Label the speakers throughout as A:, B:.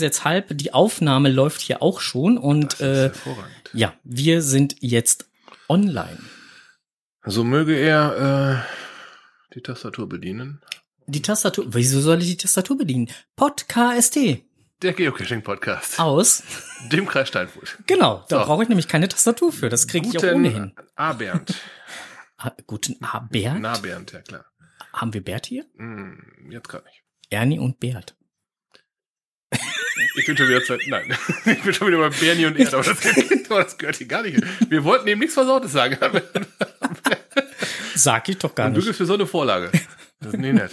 A: es jetzt halb. Die Aufnahme läuft hier auch schon und äh, ja, wir sind jetzt online.
B: So möge er äh, die Tastatur bedienen.
A: Die Tastatur, wieso soll ich die Tastatur bedienen? Podcast
B: Der Geocaching-Podcast.
A: aus.
B: Dem Kreis Steinfurt.
A: Genau, da
B: So.
A: brauche ich nämlich keine Tastatur für. Das kriege ich auch ohnehin.
B: A. Bernd.
A: Ah, Guten ah, Bert.
B: Na, Bernd, ja klar.
A: Haben wir Bert hier?
B: Hm, jetzt gerade nicht.
A: Ernie und Bert.
B: Ich bin schon wieder Zeit. Nein. Ich bin schon wieder bei Bernie und Erd, aber das, das gehört hier gar nicht. Wir wollten eben nichts Versautes sagen.
A: Sag ich doch gar
B: Und du
A: nicht.
B: gibst mir so eine Vorlage. Das ist nicht nett.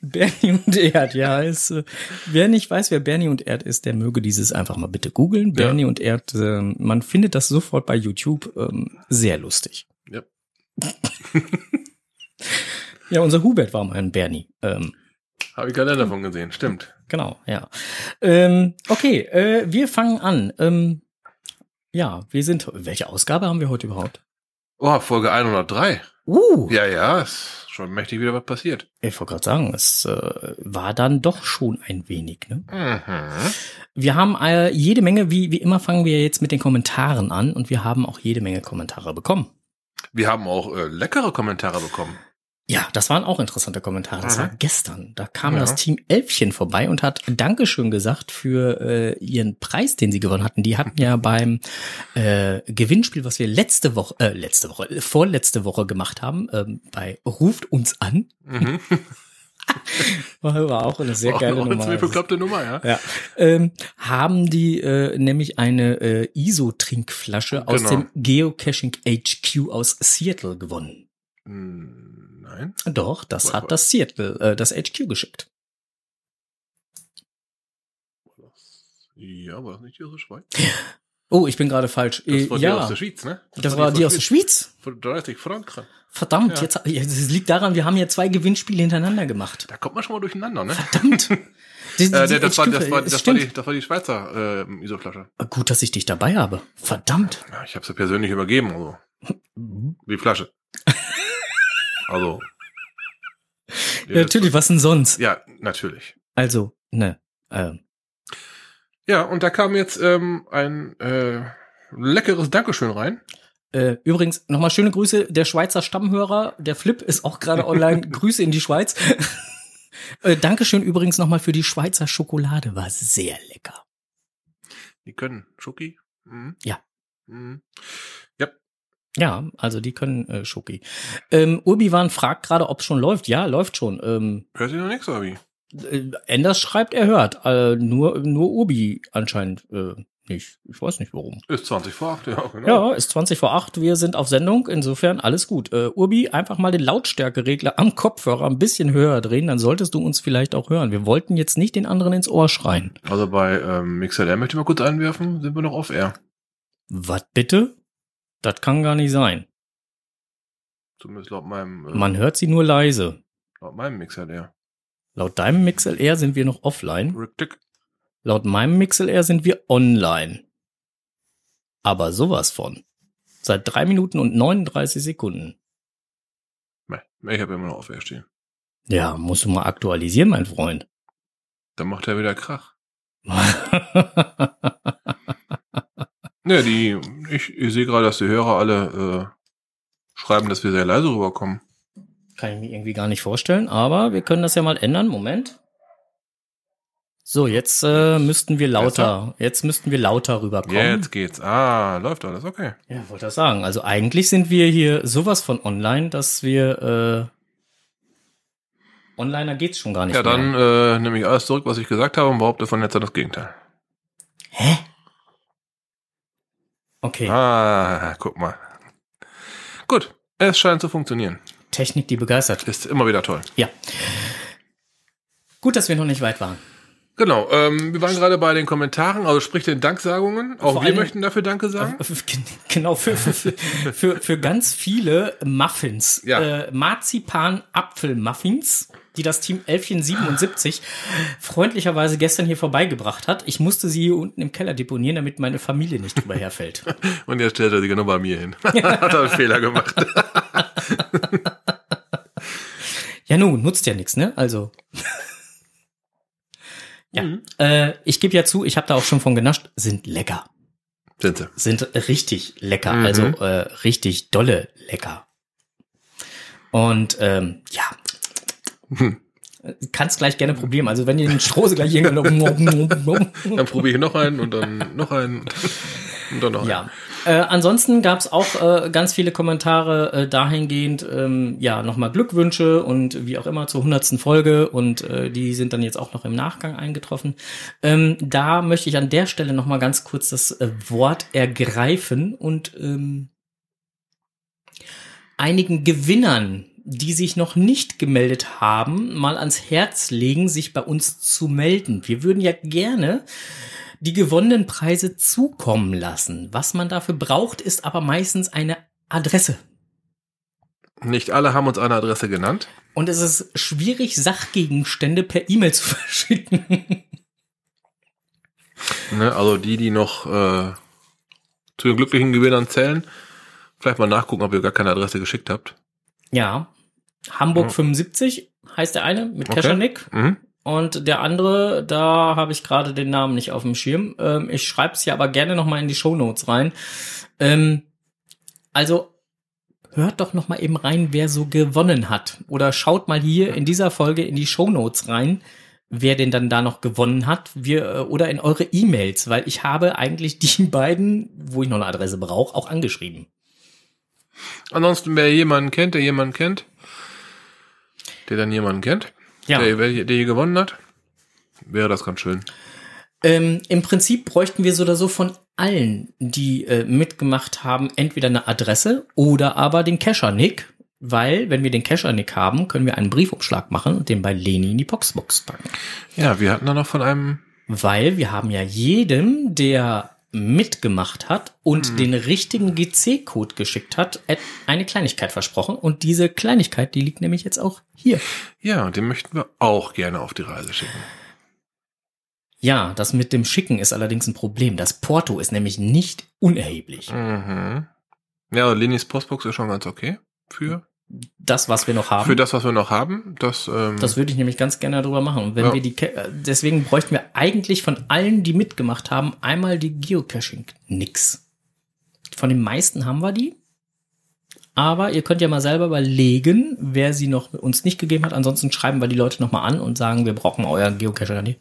A: Bernie und Erd, ja, ist, äh, wer nicht weiß, wer Bernie und Erd ist, der möge dieses einfach mal bitte googeln.
B: Ja.
A: Bernie und Erd, äh, man findet das sofort bei YouTube, ähm, sehr lustig.
B: Ja.
A: Ja, unser Hubert war mal ein Bernie. Ähm,
B: Habe ich gerade davon gesehen. Stimmt.
A: Genau, ja. Ähm, okay, äh, wir fangen an. Ähm, ja, wir sind, welche Ausgabe haben wir heute überhaupt?
B: Oh, Folge 103.
A: Uh,
B: Ja, ja, ist schon mächtig wieder was passiert.
A: ich wollte gerade sagen, es äh, war dann doch schon ein wenig, ne?
B: Mhm.
A: Wir haben äh, jede Menge, wie, wie immer fangen wir jetzt mit den Kommentaren an und wir haben auch jede Menge Kommentare bekommen.
B: Wir haben auch äh, leckere Kommentare bekommen.
A: Ja, das waren auch interessante Kommentare. Das
B: Mhm.
A: war gestern. Da kam
B: Ja.
A: das Team Elfchen vorbei und hat Dankeschön gesagt für äh, ihren Preis, den sie gewonnen hatten. Die hatten ja beim äh, Gewinnspiel, was wir letzte Woche, äh, letzte Woche, äh, vorletzte Woche gemacht haben, ähm, bei Ruft uns an.
B: Mhm.
A: War, auch eine sehr
B: Auch
A: geile
B: noch eine
A: Nummer.
B: ziemlich bekloppte Nummer, ja.
A: Ja, ähm, haben die äh, nämlich eine äh, ISO-Trinkflasche aus
B: Genau.
A: dem Geocaching HQ aus Seattle gewonnen.
B: Hm, Nein.
A: Doch, das hat das Seattle, äh, das HQ geschickt.
B: Ja, war das nicht die aus der Schweiz?
A: Oh, ich bin gerade falsch.
B: Das
A: Äh,
B: war die
A: ja,
B: aus der Schweiz, ne?
A: das war die aus der Schweiz.
B: Von 30 Franken.
A: Verdammt,
B: Ja.
A: jetzt das liegt daran, wir haben ja zwei Gewinnspiele hintereinander gemacht.
B: Da kommt man schon mal durcheinander, ne?
A: Verdammt. Die- die-
B: Äh,
A: die
B: das, war, das, war,
A: es
B: das, war die, das war die Schweizer äh, ISO-Flasche.
A: Gut, dass ich dich dabei habe. Verdammt.
B: Ja, ich habe sie persönlich übergeben, also die Flasche. Also.
A: Ja, natürlich, was denn sonst?
B: Ja, natürlich.
A: Also, ne, ähm,
B: Ja, und da kam jetzt ähm, ein äh, leckeres Dankeschön rein.
A: Äh, übrigens, nochmal schöne Grüße, der Schweizer Stammhörer, der Flip ist auch gerade online. Grüße in die Schweiz. äh, Dankeschön übrigens nochmal für die Schweizer Schokolade, war sehr lecker.
B: Die können Schoki. Mhm.
A: Ja.
B: Mhm.
A: Ja, also die können äh, Schoki. Ähm, Urbiwan fragt gerade, ob es schon läuft. Ja, läuft schon. Ähm,
B: Hört sich noch nichts, wie?
A: äh, Enders schreibt, er hört. Äh, nur, nur Urbi anscheinend äh, nicht. Ich weiß nicht warum.
B: Ist 20 vor 8, ja, genau.
A: Ja, ist 20 vor 8, wir sind auf Sendung, insofern alles gut. Äh, Urbi, einfach mal den Lautstärkeregler am Kopfhörer ein bisschen höher drehen, dann solltest du uns vielleicht auch hören. Wir wollten jetzt nicht den anderen ins Ohr schreien.
B: Also bei ähm, MixLR möchte ich mal kurz einwerfen, sind wir noch off-air.
A: Was bitte? Das kann gar nicht sein.
B: Zumindest laut meinem, äh,
A: Man hört sie nur leise.
B: laut meinem MixLR.
A: Laut deinem MixLR sind wir noch offline.
B: Richtig.
A: Laut meinem MixLR sind wir online. Aber sowas von. Seit drei Minuten und 39 Sekunden.
B: Nee, ich habe immer noch off-air stehen.
A: Ja, musst du mal aktualisieren, mein Freund.
B: Dann macht er wieder Krach. Ne, die, ich, ich sehe gerade, dass die Hörer alle äh, schreiben, dass wir sehr leise rüberkommen.
A: Kann ich mir irgendwie gar nicht vorstellen, aber wir können das ja mal ändern. Moment. So, jetzt äh, müssten wir lauter, jetzt müssten wir lauter rüberkommen.
B: Jetzt geht's. Ah, läuft alles, okay.
A: Ja, wollte das sagen. Also eigentlich sind wir hier sowas von online, dass wir äh, onliner geht's schon gar nicht
B: Ja,
A: mehr.
B: dann äh, nehme ich alles zurück, was ich gesagt habe und behaupte von jetzt an das Gegenteil.
A: Hä? Okay,
B: Ah, guck mal. Gut, es scheint zu funktionieren.
A: Technik, die begeistert.
B: Ist immer wieder toll.
A: Ja. Gut, dass wir noch nicht weit waren.
B: Genau, ähm, wir waren gerade bei den Kommentaren, also sprich den Danksagungen. Auch
A: Vor
B: wir möchten dafür Danke sagen.
A: Genau, für, für, für, für, für ganz viele Muffins.
B: Ja.
A: Äh, Marzipan-Apfel-Muffins, die das Team Elfchen 77 freundlicherweise gestern hier vorbeigebracht hat. Ich musste sie hier unten im Keller deponieren, damit meine Familie nicht drüber herfällt.
B: Und jetzt stellt er sich genau bei mir hin. Hat er einen Fehler gemacht.
A: Ja, nun, nutzt ja nichts, ne? Also. Ja, mhm. äh, ich gebe ja zu, ich habe da auch schon von genascht, sind lecker.
B: Sind sie.
A: Sind richtig lecker, mhm. also äh, richtig dolle lecker. Und ähm, ja, hm. kannst gleich gerne probieren. Also wenn ihr den Strose gleich irgendwann
B: dann probiere ich noch einen und dann noch einen und dann noch
A: ja. einen. Äh, ansonsten gab es auch äh, ganz viele Kommentare äh, dahingehend, ähm, ja, nochmal Glückwünsche und wie auch immer zur hundertsten Folge und äh, die sind dann jetzt auch noch im Nachgang eingetroffen. Ähm, da möchte ich an der Stelle nochmal ganz kurz das äh, Wort ergreifen und ähm, einigen Gewinnern die sich noch nicht gemeldet haben, mal ans Herz legen, sich bei uns zu melden. Wir würden ja gerne die gewonnenen Preise zukommen lassen. Was man dafür braucht, ist aber meistens eine Adresse.
B: Nicht alle haben uns eine Adresse genannt.
A: Und es ist schwierig, Sachgegenstände per E-Mail zu verschicken.
B: Ne, also die, die noch äh, zu den glücklichen Gewinnern zählen, vielleicht mal nachgucken, ob ihr gar keine Adresse geschickt habt.
A: Ja. Hamburg ja. 75 heißt der eine mit Keschernick. Okay. Mhm. Und der andere, da habe ich gerade den Namen nicht auf dem Schirm. Ähm, ich schreibe es hier aber gerne noch mal in die Show Notes rein. Ähm, also hört doch noch mal eben rein, wer so gewonnen hat. Oder schaut mal hier in dieser Folge in die Show Notes rein, wer denn dann da noch gewonnen hat. Wir, äh, oder in eure E-Mails, weil ich habe eigentlich die beiden, wo ich noch eine Adresse brauche, auch angeschrieben.
B: Ansonsten, wer jemanden kennt, der jemanden kennt, der dann jemanden kennt, ja. der, der hier gewonnen hat, wäre das ganz schön.
A: Ähm, Im Prinzip bräuchten wir so oder so von allen, die äh, mitgemacht haben, entweder eine Adresse oder aber den Kescher-Nick, weil wenn wir den Kescher-Nick haben, können wir einen Briefumschlag machen und den bei Leni in die Boxbox packen.
B: Ja, wir hatten da noch von einem.
A: Weil wir haben ja jedem, der mitgemacht hat und hm. den richtigen GC-Code geschickt hat, eine Kleinigkeit versprochen. Und diese Kleinigkeit, die liegt nämlich jetzt auch hier.
B: Ja, den möchten wir auch gerne auf die Reise schicken.
A: Ja, das mit dem Schicken ist allerdings ein Problem. Das Porto ist nämlich nicht unerheblich.
B: Mhm. Ja, Lenis Postbox ist schon ganz okay für
A: das, was wir noch haben.
B: Für das, was wir noch haben, das.
A: Ähm, das würde ich nämlich ganz gerne darüber machen. Und wenn ja. wir die, deswegen bräuchten wir eigentlich von allen, die mitgemacht haben, einmal die Geocaching. Nix. Von den meisten haben wir die. Aber ihr könnt ja mal selber überlegen, wer sie noch uns nicht gegeben hat. Ansonsten schreiben wir die Leute noch mal an und sagen, wir brauchen euren Geocacher nicht.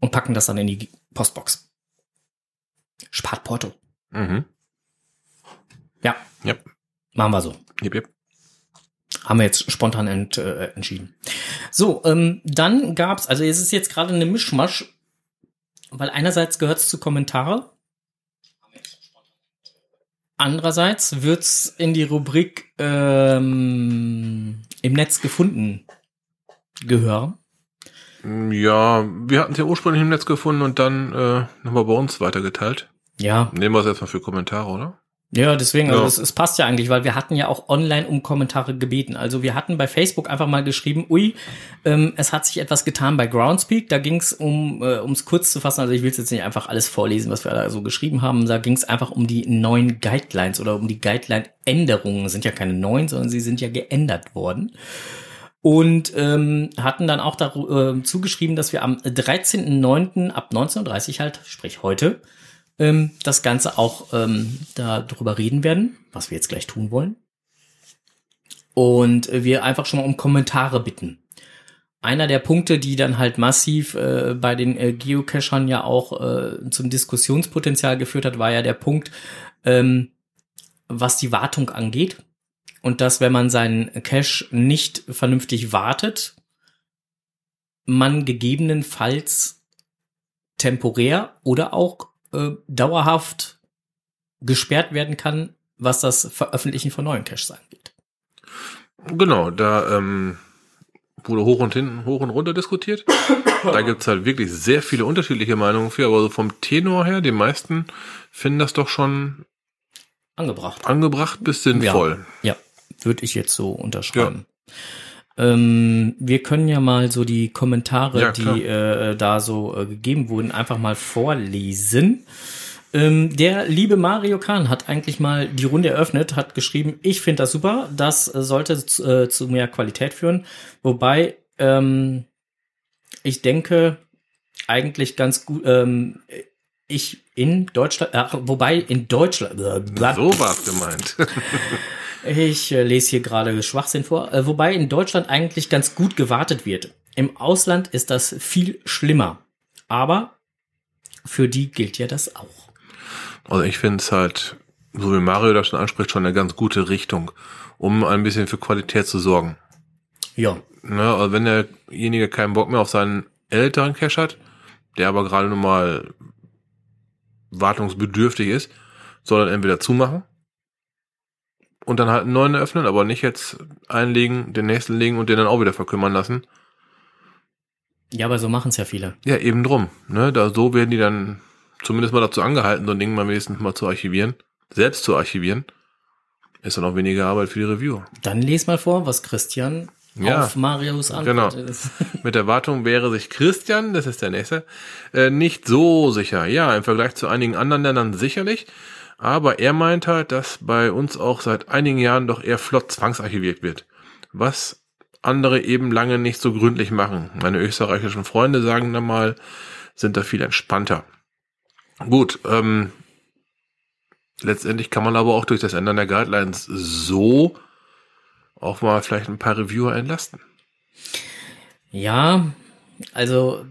A: Und packen das dann in die Postbox. Spart Porto. Mhm. Ja.
B: Yep.
A: Machen wir so.
B: Yep, yep.
A: Haben wir jetzt spontan ent, äh, entschieden. So, ähm, dann gab's, also es ist jetzt gerade eine Mischmasch, weil einerseits gehört es zu Kommentare, andererseits wird's in die Rubrik ähm, im Netz gefunden gehören.
B: Ja, wir hatten es ja ursprünglich im Netz gefunden und dann äh, nochmal bei uns weitergeteilt.
A: Ja.
B: Nehmen wir es erstmal für Kommentare, oder?
A: Ja, deswegen, also ja. es, es passt ja eigentlich, weil wir hatten ja auch online um Kommentare gebeten. Also wir hatten bei Facebook einfach mal geschrieben, ui, ähm, es hat sich etwas getan bei Groundspeak. Da ging es um, äh, um es kurz zu fassen, also ich will jetzt nicht einfach alles vorlesen, was wir da so geschrieben haben. Da ging es einfach um die neuen Guidelines oder um die Guideline-Änderungen. Sind ja keine neuen, sondern sie sind ja geändert worden und ähm, hatten dann auch dazu äh, zugeschrieben, dass wir am 13.09. ab 19.30 halt, sprich heute, ähm, das Ganze auch ähm, darüber reden werden, was wir jetzt gleich tun wollen. Und wir einfach schon mal um Kommentare bitten. Einer der Punkte, die dann halt massiv äh, bei den äh, Geocachern ja auch äh, zum Diskussionspotenzial geführt hat, war ja der Punkt, ähm, was die Wartung angeht. Und dass, wenn man seinen Cache nicht vernünftig wartet, man gegebenenfalls temporär oder auch äh, dauerhaft gesperrt werden kann, was das Veröffentlichen von neuen Caches angeht.
B: Genau, da ähm, wurde hoch und hinten, hoch und runter diskutiert. da gibt's halt wirklich sehr viele unterschiedliche Meinungen für, aber so vom Tenor her, die meisten finden das doch schon
A: angebracht.
B: Angebracht bis sinnvoll.
A: Ja, ja würde ich jetzt so unterschreiben. Ja. Ähm, wir können ja mal so die Kommentare, ja, die äh, da so äh, gegeben wurden, einfach mal vorlesen. Ähm, der liebe Mario Kahn hat eigentlich mal die Runde eröffnet, hat geschrieben, ich finde das super, das sollte zu, äh, zu mehr Qualität führen. Wobei ähm, ich denke, eigentlich ganz gut, ähm, ich in Deutschland, wobei in Deutschland, äh,
B: So war's gemeint.
A: ich äh, lese hier gerade Schwachsinn vor, äh, wobei in Deutschland eigentlich ganz gut gewartet wird. Im Ausland ist das viel schlimmer. Aber für die gilt ja das auch.
B: Also ich finde es halt, so wie Mario das schon anspricht, schon eine ganz gute Richtung, um ein bisschen für Qualität zu sorgen.
A: Ja,
B: Ne, also wenn derjenige keinen Bock mehr auf seinen älteren Cache hat, der aber gerade nun mal wartungsbedürftig ist, soll er entweder zumachen und dann halt einen neuen eröffnen, aber nicht jetzt einlegen, den nächsten legen und den dann auch wieder verkümmern lassen.
A: ja, aber so machen es ja viele.
B: Ja, eben drum. Ne? Da, so werden die dann zumindest mal dazu angehalten, so ein Ding mal wenigstens mal zu archivieren, selbst zu archivieren. Ist dann auch weniger Arbeit für die Reviewer.
A: Dann les mal vor, was Christian
B: Ja,
A: auf Marius Antwort
B: genau.
A: ist.
B: Mit der Wartung wäre sich Christian, das ist der nächste, äh, nicht so sicher. Ja, im Vergleich zu einigen anderen Ländern sicherlich. Aber er meint halt, dass bei uns auch seit einigen Jahren doch eher flott zwangsarchiviert wird. Was andere eben lange nicht so gründlich machen. Meine österreichischen Freunde sagen dann mal, sind da viel entspannter. Gut, ähm, letztendlich kann man aber auch durch das Ändern der Guidelines so auch mal vielleicht ein paar Reviewer entlasten.
A: Ja, also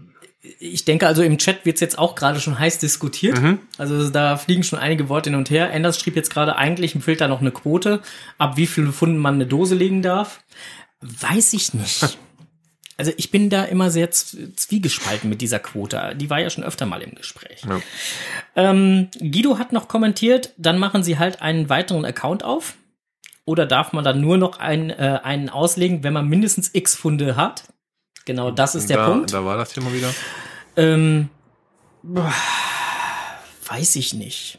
A: ich denke, also im Chat wird's jetzt auch gerade schon heiß diskutiert. Also da fliegen schon einige Worte hin und her. Anders schrieb jetzt gerade, eigentlich empfiehlt da noch eine Quote, ab wie viele Pfunden man eine Dose legen darf. Weiß ich nicht. Also ich bin da immer sehr zwiegespalten mit dieser Quote. Die war ja schon öfter mal im Gespräch.
B: Ja.
A: Ähm, Guido hat noch kommentiert, dann machen sie halt einen weiteren Account auf. Oder darf man dann nur noch einen, äh, einen auslegen, wenn man mindestens x Funde hat? Genau das ist der
B: da,
A: Punkt.
B: Da war das mal wieder.
A: Ähm, boah, weiß ich nicht.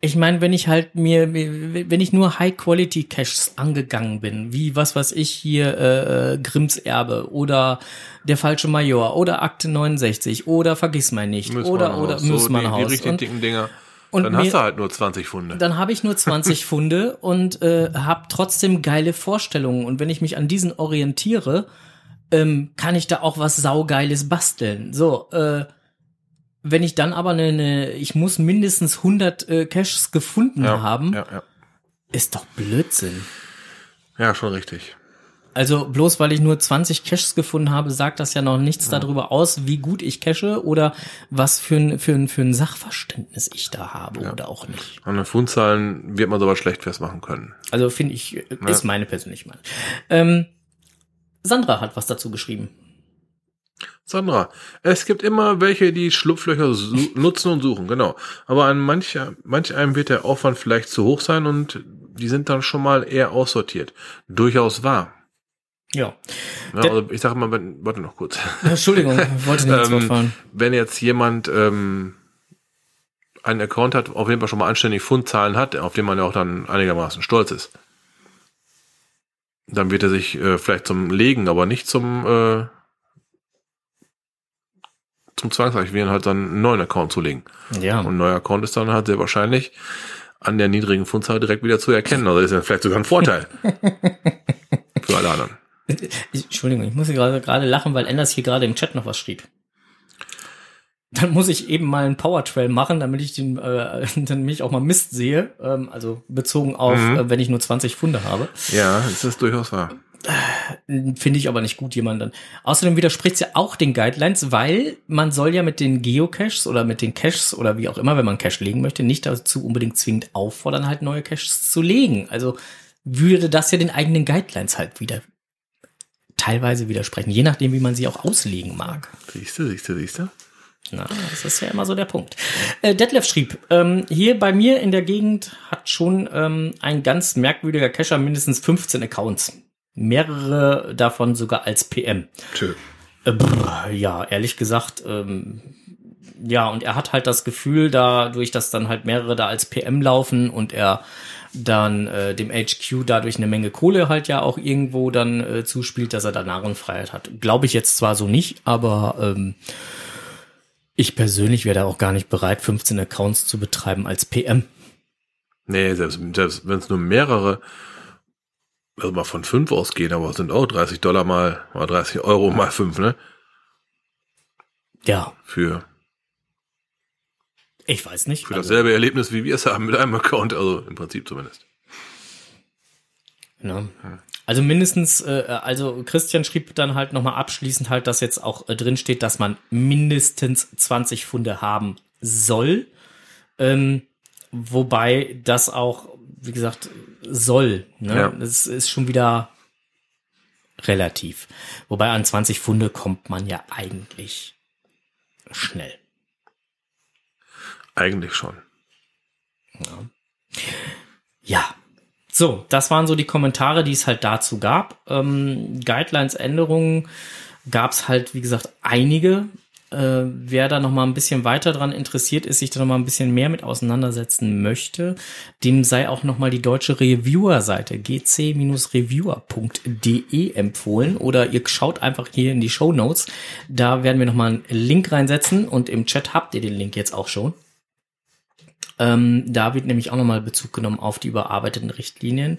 A: Ich meine, wenn ich halt mir, wenn ich nur High-Quality-Caches angegangen bin, wie was weiß ich hier, äh, äh, Grimms Erbe oder der falsche Major oder Akte 69 oder Vergiss mein nicht oder oder
B: so die, die
A: Müssmannhaus
B: richtig
A: und
B: dicken Dinger.
A: und
B: dann hast
A: mir-
B: du halt nur 20 Funde.
A: dann habe ich nur 20 Funde und äh, habe trotzdem geile Vorstellungen. Und wenn ich mich an diesen orientiere, ähm, kann ich da auch was saugeiles basteln. So, äh, wenn ich dann aber eine, eine ich muss mindestens 100 äh, Caches gefunden
B: ja,
A: haben,
B: ja, ja.
A: ist doch Blödsinn.
B: ja, schon richtig.
A: Also bloß weil ich nur 20 Caches gefunden habe, sagt das ja noch nichts darüber aus, wie gut ich cache oder was für ein, für ein, für ein Sachverständnis ich da habe oder auch nicht.
B: An den Fundzahlen wird man sowas schlecht festmachen können.
A: Also finde ich, äh, ist meine persönliche Meinung. Ähm, Sandra hat was dazu geschrieben.
B: Sandra, es gibt immer welche, die Schlupflöcher nutzen und suchen, genau. Aber an manch, manch einem wird der Aufwand vielleicht zu hoch sein und die sind dann schon mal eher aussortiert. Durchaus wahr.
A: Ja.
B: Ja, also ich sage mal, wenn, warte noch kurz.
A: Entschuldigung, ich wollte nicht
B: Ähm,
A: fallen.
B: wenn jetzt jemand ähm, einen Account hat, auf jeden Fall schon mal anständig Fundzahlen hat, auf den man ja auch dann einigermaßen stolz ist, dann wird er sich äh, vielleicht zum Legen, aber nicht zum äh, zum Zwangsarchivieren halt dann einen neuen Account zulegen.
A: Ja.
B: Und ein neuer Account ist dann halt sehr wahrscheinlich an der niedrigen Fundzahl direkt wieder zu erkennen. Also das ist ja vielleicht sogar ein Vorteil für alle anderen.
A: Ich- Entschuldigung, ich muss gerade gerade lachen, weil Anders hier gerade im Chat noch was schrieb. Dann muss ich eben mal einen Powertrail machen, damit ich den, äh, damit ich auch mal Mist sehe. Ähm, also bezogen auf, äh, wenn ich nur 20 Funde habe.
B: Ja, das ist durchaus wahr.
A: Finde ich aber nicht gut, jemanden. Außerdem widerspricht es ja auch den Guidelines, weil man soll ja mit den Geocaches oder mit den Caches oder wie auch immer, wenn man Cache legen möchte, nicht dazu unbedingt zwingend auffordern, halt neue Caches zu legen. Also würde das ja den eigenen Guidelines halt wieder teilweise widersprechen, je nachdem, wie man sie auch auslegen mag.
B: Siehst du, siehst du, siehst du?
A: Na, das ist ja immer so der Punkt. Äh, Detlef schrieb, ähm, hier bei mir in der Gegend hat schon ähm, ein ganz merkwürdiger Cacher mindestens 15 Accounts. Mehrere davon sogar als PM.
B: Tschö.
A: Äh, brr, ja, ehrlich gesagt, ähm, ja, und er hat halt das Gefühl, dadurch, dass dann halt mehrere da als PM laufen und er dann äh, dem HQ dadurch eine Menge Kohle halt ja auch irgendwo dann äh, zuspielt, dass er da Narrenfreiheit hat. Glaube ich jetzt zwar so nicht, aber ähm, ich persönlich wäre da auch gar nicht bereit, 15 Accounts zu betreiben als PM.
B: Nee, selbst, selbst wenn es nur mehrere, also mal von fünf ausgehen, aber es sind auch 30 Dollar mal, oder 30 Euro mal fünf, ne?
A: Ja,
B: für,
A: ich weiß nicht.
B: für
A: Also,
B: dasselbe Erlebnis, wie wir es haben mit einem Account, also im Prinzip zumindest.
A: Ne? Also mindestens, äh, also Christian schrieb dann halt nochmal abschließend halt, dass jetzt auch äh, drin steht, dass man mindestens 20 Funde haben soll. Ähm, wobei das auch, wie gesagt, soll. Ne?
B: Ja.
A: Das ist schon wieder relativ. Wobei an 20 Funde kommt man ja eigentlich schnell.
B: Eigentlich schon.
A: Ja. So, das waren so die Kommentare, die es halt dazu gab. Ähm, Guidelines-Änderungen gab es halt, wie gesagt, einige. Äh, wer da noch mal ein bisschen weiter dran interessiert ist, sich da noch mal ein bisschen mehr mit auseinandersetzen möchte, dem sei auch noch mal die deutsche Reviewer-Seite gc-reviewer.de empfohlen oder ihr schaut einfach hier in die Show Notes. Da werden wir noch mal einen Link reinsetzen und im Chat habt ihr den Link jetzt auch schon. Ähm, da wird nämlich auch nochmal Bezug genommen auf die überarbeiteten Richtlinien,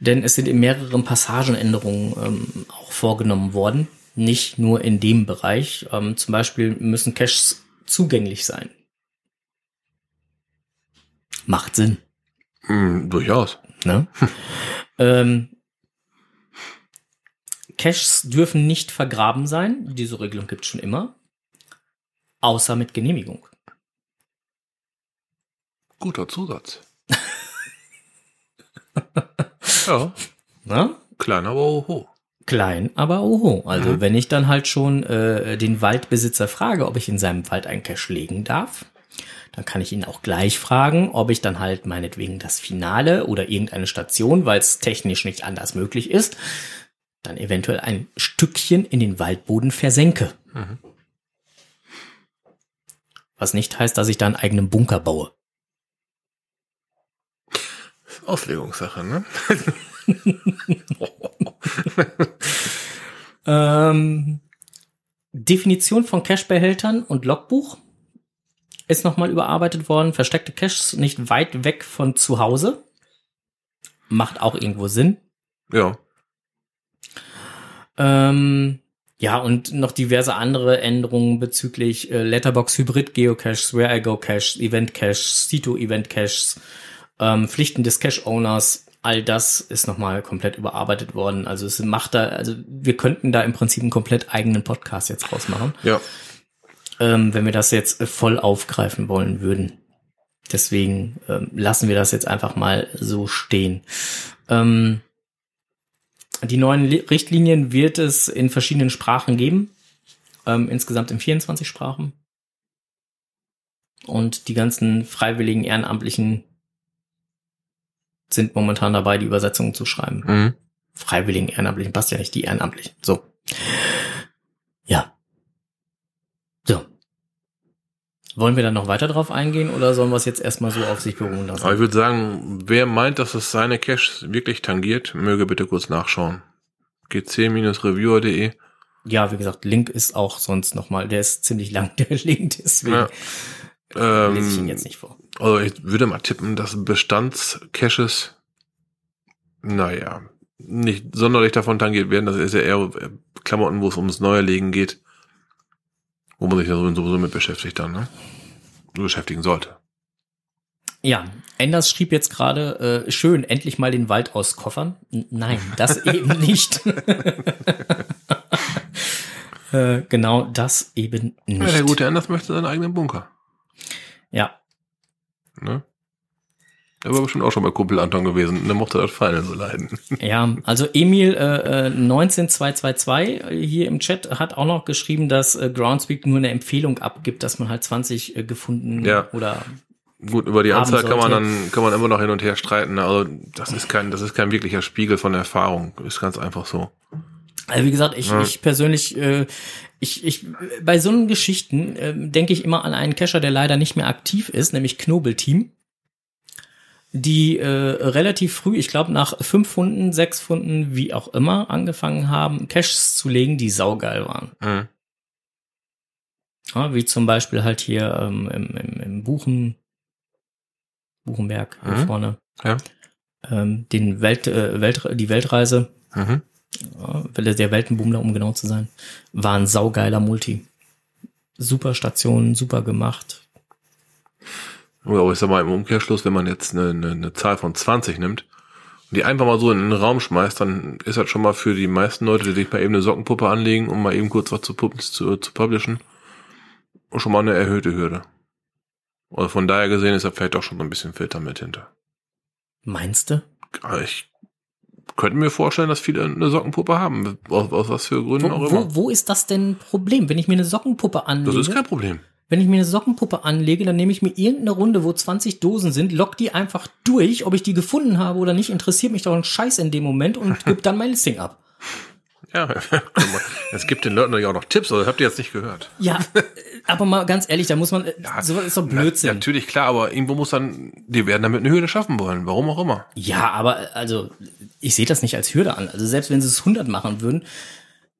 A: denn es sind in mehreren Passagenänderungen ähm, auch vorgenommen worden, nicht nur in dem Bereich. Ähm, zum Beispiel müssen Caches zugänglich sein. Macht Sinn.
B: Hm, durchaus.
A: Ne? ähm, Caches dürfen nicht vergraben sein. Diese Regelung gibt es schon immer. Außer mit Genehmigung.
B: Guter Zusatz. ja,
A: Ne?
B: klein, aber oho.
A: Klein, aber oho. Also wenn ich dann halt schon äh, den Waldbesitzer frage, ob ich in seinem Wald einen Cache legen darf, dann kann ich ihn auch gleich fragen, ob ich dann halt meinetwegen das Finale oder irgendeine Station, weil es technisch nicht anders möglich ist, dann eventuell ein Stückchen in den Waldboden versenke. Was nicht heißt, dass ich da einen eigenen Bunker baue.
B: Auslegungssache, ne?
A: Ähm, Definition von Cache-Behältern und Logbuch ist nochmal überarbeitet worden. Versteckte Caches nicht weit weg von zu Hause. Macht auch irgendwo Sinn.
B: ja.
A: Ähm, ja, und noch diverse andere Änderungen bezüglich äh, Letterbox Hybrid Geocaches, Where I Go Caches, Event Caches, Cito Event Caches, ähm, Pflichten des Cache Owners. All das ist nochmal komplett überarbeitet worden. Also es macht da, also wir könnten da im Prinzip einen komplett eigenen Podcast jetzt rausmachen,
B: Ja.
A: ähm, wenn wir das jetzt voll aufgreifen wollen würden. Deswegen ähm, lassen wir das jetzt einfach mal so stehen. Ähm, die neuen Li- Richtlinien wird es in verschiedenen Sprachen geben. Ähm, insgesamt in 24 Sprachen. Und die ganzen freiwilligen Ehrenamtlichen sind momentan dabei, die Übersetzungen zu schreiben.
B: Mhm.
A: Freiwilligen Ehrenamtlichen passt ja nicht, die Ehrenamtlichen. So. Ja. So. Wollen wir dann noch weiter drauf eingehen oder sollen wir es jetzt erstmal so auf sich beruhen lassen?
B: Aber ich würde sagen, wer meint, dass es seine Caches wirklich tangiert, möge bitte kurz nachschauen. gc-reviewer.de.
A: Ja, wie gesagt, Link ist auch sonst nochmal, der ist ziemlich lang, der Link, deswegen
B: Ja.
A: lese ich ihn
B: Ähm,
A: jetzt nicht vor.
B: Also ich würde mal tippen, dass Bestandscaches, naja, nicht sonderlich davon tangiert werden. Das ist ja eher äh, Klamotten, wo es ums Neuerlegen geht. Wo man sich ja sowieso mit beschäftigt dann, ne? Beschäftigen sollte.
A: Ja, Enders schrieb jetzt gerade, äh, schön, endlich mal den Wald auskoffern. N nein, das eben nicht. äh, genau das eben nicht.
B: Ja, der gute Anders möchte seinen eigenen Bunker.
A: Ja,
B: Ne? Er war bestimmt auch schon bei Kumpel Anton gewesen der mochte das Final so leiden.
A: Ja, also Emil äh, äh, 19222 hier im Chat hat auch noch geschrieben, dass äh, Groundspeak nur eine Empfehlung abgibt, dass man halt 20 äh, gefunden
B: Ja.
A: oder
B: Gut, über die Anzahl kann man dann, kann man immer noch hin und her streiten. Also, das ist kein, das ist kein wirklicher Spiegel von Erfahrung. Ist ganz einfach so.
A: Also wie gesagt, ich,
B: Ja.
A: ich persönlich, äh, ich, ich, bei so einen Geschichten äh, denke ich immer an einen Cacher, der leider nicht mehr aktiv ist, nämlich Knobelteam, die äh, relativ früh, ich glaube nach fünf Funden, sechs Funden, wie auch immer, angefangen haben, Caches zu legen, die saugeil waren.
B: Mhm.
A: Ja, wie zum Beispiel halt hier ähm, im, im, im Buchen, Buchenberg hier
B: Mhm.
A: vorne.
B: Ja.
A: Ähm, den Welt, äh, Welt, die Weltreise,
B: Mhm.
A: Ja, der Weltenbummler, um genau zu sein, war ein saugeiler Multi. super Station, super gemacht.
B: Aber ich sag mal im Umkehrschluss, wenn man jetzt eine, eine, eine Zahl von 20 nimmt und die einfach mal so in den Raum schmeißt, dann ist das schon mal für die meisten Leute, die sich mal eben eine Sockenpuppe anlegen, um mal eben kurz was zu, zu, zu publishen, schon mal eine erhöhte Hürde. Also von daher gesehen ist da vielleicht auch schon so ein bisschen Filter mit hinter.
A: Meinst du?
B: Ich könnte mir vorstellen, dass viele eine Sockenpuppe haben. Aus, aus was für Gründen
A: Wo,
B: auch immer.
A: wo, wo ist das denn ein Problem? Wenn ich mir eine Sockenpuppe anlege,
B: das ist kein Problem.
A: wenn ich mir eine Sockenpuppe anlege, dann nehme ich mir irgendeine Runde, wo 20 Dosen sind, lock die einfach durch, ob ich die gefunden habe oder nicht, interessiert mich doch ein Scheiß in dem Moment und gib dann mein Listing ab.
B: Ja, es gibt den Leuten natürlich auch noch Tipps, aber das habt ihr jetzt nicht gehört.
A: Ja, äh, aber mal ganz ehrlich, da muss man, äh, sowas ist doch Blödsinn.
B: Na, natürlich, klar, aber irgendwo muss dann, die werden damit eine Hürde schaffen wollen, warum auch immer.
A: Ja, aber äh, also ich sehe das nicht als Hürde an. Also selbst wenn sie es 100 machen würden,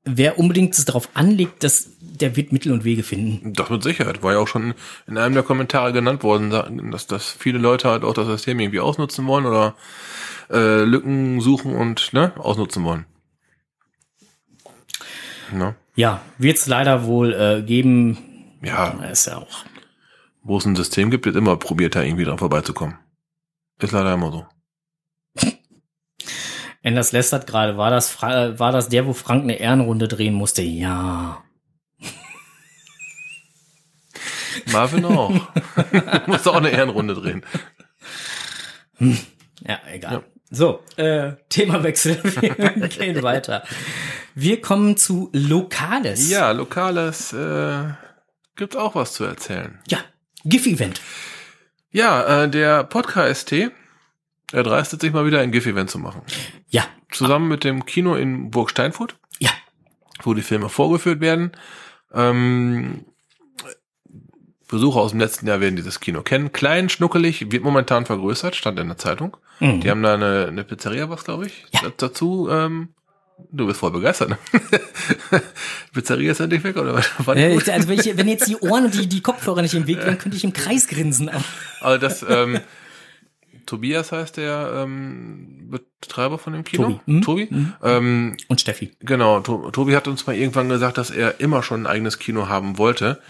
A: wer unbedingt es darauf anlegt, dass der wird Mittel und Wege finden.
B: Das mit Sicherheit, war ja auch schon in einem der Kommentare genannt worden, dass, dass viele Leute halt auch das System irgendwie ausnutzen wollen oder äh, Lücken suchen und ne, ausnutzen wollen. Ne?
A: Ja, wird es leider wohl äh, geben.
B: Ja,
A: Ist ja auch.
B: wo es ein System gibt, wird immer probiert, da irgendwie dran vorbeizukommen. Ist leider immer so.
A: Enders lästert gerade, war das, Fra äh, war das der, wo Frank eine Ehrenrunde drehen musste? Ja.
B: Marvin auch. Muss auch eine Ehrenrunde drehen.
A: Ja, egal.
B: Ja.
A: So, äh, Themawechsel. Wir gehen weiter. Wir kommen zu Lokales.
B: Ja, Lokales äh, gibt auch was zu erzählen.
A: Ja, GIF-Event.
B: Ja, äh, der Podcast er dreistet sich mal wieder ein GIF-Event zu machen.
A: Ja,
B: Zusammen mit dem Kino in Burg Steinfurt,
A: ja.
B: wo die Filme vorgeführt werden. Ähm, Besucher aus dem letzten Jahr werden dieses Kino kennen. Klein, schnuckelig, wird momentan vergrößert, stand in der Zeitung.
A: Mhm.
B: Die haben da eine, eine Pizzeria, was glaube ich,
A: Ja.
B: da- dazu. Ähm, du bist voll begeistert, ne? Pizzeria ist endlich weg, oder was?
A: Äh? Also wenn, ich, wenn jetzt die Ohren und die, die Kopfhörer nicht im Weg wären, könnte ich im Kreis grinsen.
B: Also das, ähm, Tobias heißt der ähm, Betreiber von dem Kino.
A: Tobi. Mhm.
B: Tobi. Ähm,
A: Und Steffi.
B: genau, to Tobi hat uns mal irgendwann gesagt, dass er immer schon ein eigenes Kino haben wollte.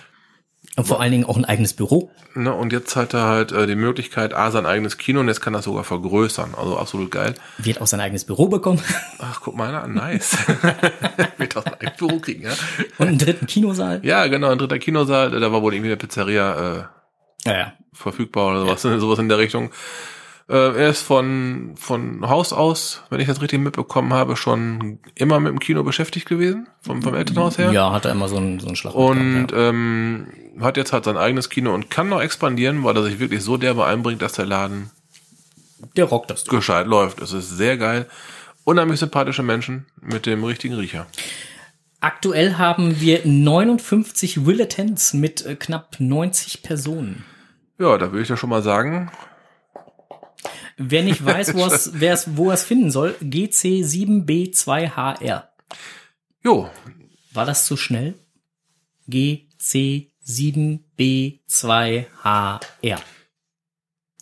A: Und vor allen Dingen auch ein eigenes Büro.
B: Ne? Und jetzt hat er halt äh, die Möglichkeit, A, sein eigenes Kino und jetzt kann er sogar vergrößern. Also absolut geil.
A: Wird auch sein eigenes Büro bekommen.
B: Ach, guck mal an, nice. Wird aus einem Büro kriegen, ja?
A: Und einen dritten Kinosaal.
B: Ja, genau, ein dritter Kinosaal, da war wohl irgendwie eine Pizzeria äh,
A: Ja, ja.
B: verfügbar oder sowas, sowas in der Richtung. Äh, er ist von, von Haus aus, wenn ich das richtig mitbekommen habe, schon immer mit dem Kino beschäftigt gewesen, vom, vom Elternhaus her.
A: Ja, hat er immer so einen, so einen Schlag.
B: Und
A: gehabt, ja.
B: ähm, hat jetzt halt sein eigenes Kino und kann noch expandieren, weil er sich wirklich so derbe einbringt, dass der Laden
A: Der rockt das.
B: gescheit läuft. Es ist sehr geil. Unheimlich sympathische Menschen mit dem richtigen Riecher.
A: Aktuell haben wir 59 Willetents mit äh, knapp 90 Personen.
B: Ja, da würde ich ja schon mal sagen,
A: Wer nicht weiß, wo es, wer es, wo er es finden soll, GC7B2HR.
B: jo,
A: War das zu schnell? GC7B2HR.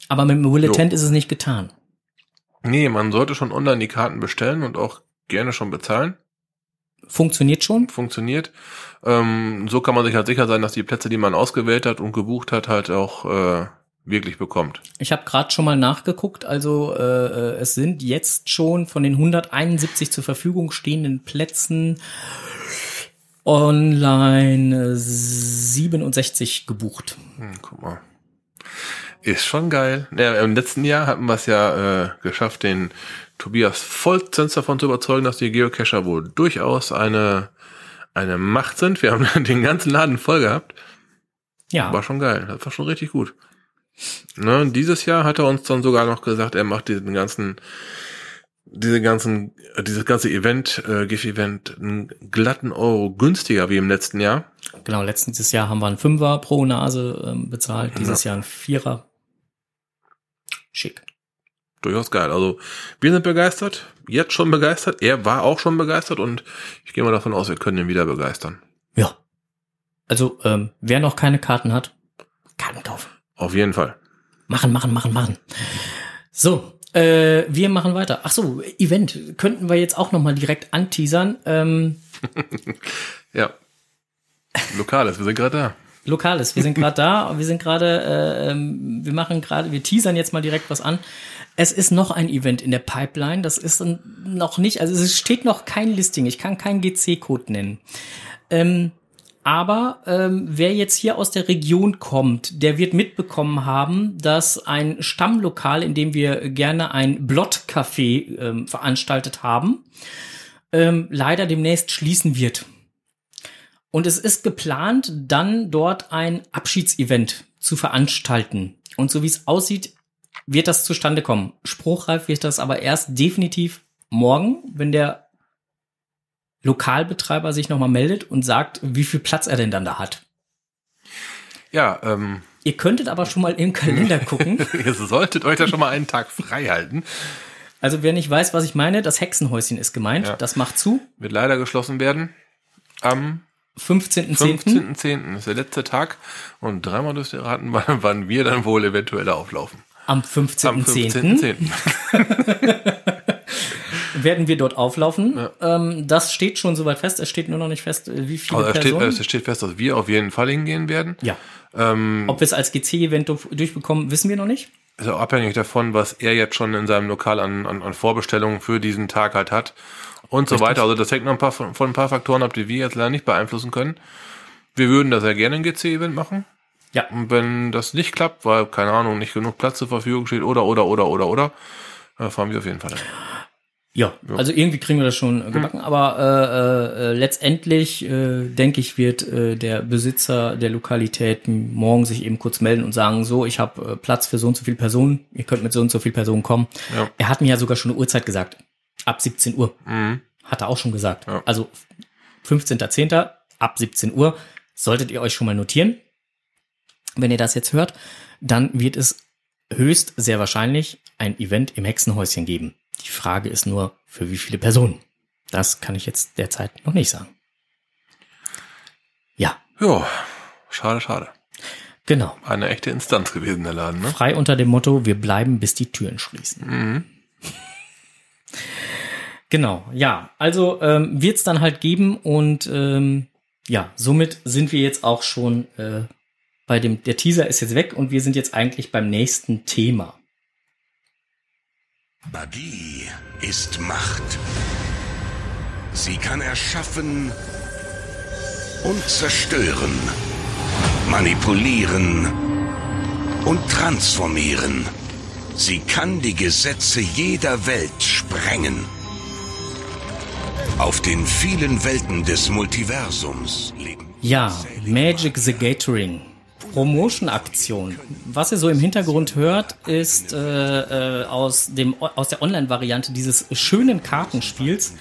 A: Aber mit dem Willetent ist es nicht getan.
B: nee, man sollte schon online die Karten bestellen und auch gerne schon bezahlen.
A: Funktioniert schon?
B: Funktioniert. Ähm, so kann man sich halt sicher sein, dass die Plätze, die man ausgewählt hat und gebucht hat, halt auch äh, wirklich bekommt.
A: Ich habe gerade schon mal nachgeguckt, also äh, äh, es sind jetzt schon von den 171 zur Verfügung stehenden Plätzen online äh, 67 gebucht.
B: Hm, guck mal. Ist schon geil. Ja, Im letzten Jahr hatten wir es ja äh, geschafft, den Tobias vollstens davon zu überzeugen, dass die Geocacher wohl durchaus eine, eine Macht sind. Wir haben den ganzen Laden voll gehabt.
A: Ja,
B: War schon geil. Das war schon richtig gut. Ne, dieses Jahr hat er uns dann sogar noch gesagt, er macht diesen ganzen, diese ganzen, dieses ganze Event, äh, GIF-Event, einen glatten Euro günstiger wie im letzten Jahr.
A: genau. Letztes Jahr haben wir einen Fünfer pro Nase ähm, bezahlt, dieses Jahr einen Vierer. Schick.
B: Durchaus geil. Also wir sind begeistert, jetzt schon begeistert. Er war auch schon begeistert und ich gehe mal davon aus, wir können ihn wieder begeistern.
A: Ja. Also, ähm, wer noch keine Karten hat, Karten kaufen.
B: Auf jeden Fall.
A: Machen, machen, machen, machen. So, äh, wir machen weiter. Ach so, Event könnten wir jetzt auch noch mal direkt anteasern. Ähm,
B: Ja. Lokales, wir sind gerade da.
A: Lokales, wir sind gerade da, wir sind gerade, äh, ähm, wir machen gerade, wir teasern jetzt mal direkt was an. Es ist noch ein Event in der Pipeline, das ist noch nicht, also es steht noch kein Listing, ich kann keinen GC-Code nennen. Ähm, aber ähm, wer jetzt hier aus der Region kommt, der wird mitbekommen haben, dass ein Stammlokal, in dem wir gerne ein Blott-Café ähm, veranstaltet haben, ähm, leider demnächst schließen wird. Und es ist geplant, dann dort ein Abschiedsevent zu veranstalten. Und so wie es aussieht, wird das zustande kommen. Spruchreif wird das aber erst definitiv morgen, wenn der Lokalbetreiber sich nochmal meldet und sagt, wie viel Platz er denn dann da hat.
B: Ja, ähm.
A: Ihr könntet aber schon mal im Kalender gucken.
B: Ihr solltet euch da schon mal einen Tag frei halten.
A: Also wer nicht weiß, was ich meine, das Hexenhäuschen ist gemeint. Ja. Das macht zu.
B: Wird leider geschlossen werden. Am
A: 15.10.
B: 15.10. ist der letzte Tag. Und dreimal dürft ihr raten, wann, wann wir dann wohl eventuell auflaufen.
A: Am 15.10. Am 15.10. werden wir dort auflaufen. Ja. Ähm, das steht schon soweit fest. Es steht nur noch nicht fest, äh, wie viele
B: also
A: Personen.
B: Steht, es steht fest, dass wir auf jeden Fall hingehen werden.
A: Ja. Ähm, Ob wir es als GC-Event durchbekommen, wissen wir noch nicht.
B: Auch abhängig davon, was er jetzt schon in seinem Lokal an, an, an Vorbestellungen für diesen Tag halt hat und Richtig. so weiter. Also das hängt noch ein paar von, von ein paar Faktoren ab, die wir jetzt leider nicht beeinflussen können. Wir würden da sehr gerne ein GC-Event machen.
A: Ja.
B: Und wenn das nicht klappt, weil, keine Ahnung, nicht genug Platz zur Verfügung steht oder, oder, oder, oder, oder, äh, fahren wir auf jeden Fall dahin.
A: Ja, ja, also irgendwie kriegen wir das schon hm. gebacken, aber äh, äh, letztendlich äh, denke ich, wird äh, der Besitzer der Lokalität morgen sich eben kurz melden und sagen, so, ich habe äh, Platz für so und so viele Personen, ihr könnt mit so und so viel Personen kommen. Ja. Er hat mir ja sogar schon eine Uhrzeit gesagt, ab 17 Uhr. Mhm. Hat er auch schon gesagt. Ja. Also 15.10. ab 17 Uhr solltet ihr euch schon mal notieren. Wenn ihr das jetzt hört, dann wird es höchst sehr wahrscheinlich ein Event im Hexenhäuschen geben. Die Frage ist nur, für wie viele Personen? Das kann ich jetzt derzeit noch nicht sagen. Ja.
B: Ja, schade, schade.
A: Genau.
B: Eine echte Instanz gewesen, der Laden, ne?
A: Frei unter dem Motto, wir bleiben, bis die Türen schließen. Mhm. Genau, ja. Also ähm, wird es dann halt geben und ähm, ja, somit sind wir jetzt auch schon äh, bei dem, der Teaser ist jetzt weg und wir sind jetzt eigentlich beim nächsten Thema.
C: Magie ist Macht. Sie kann erschaffen und zerstören, manipulieren und transformieren. Sie kann die Gesetze jeder Welt sprengen. Auf den vielen Welten des Multiversums leben.
A: Ja, Magic the Gathering Promotion-Aktion. Was ihr so im Hintergrund hört, ist äh, äh, aus, dem, aus der Online-Variante dieses schönen Kartenspiels,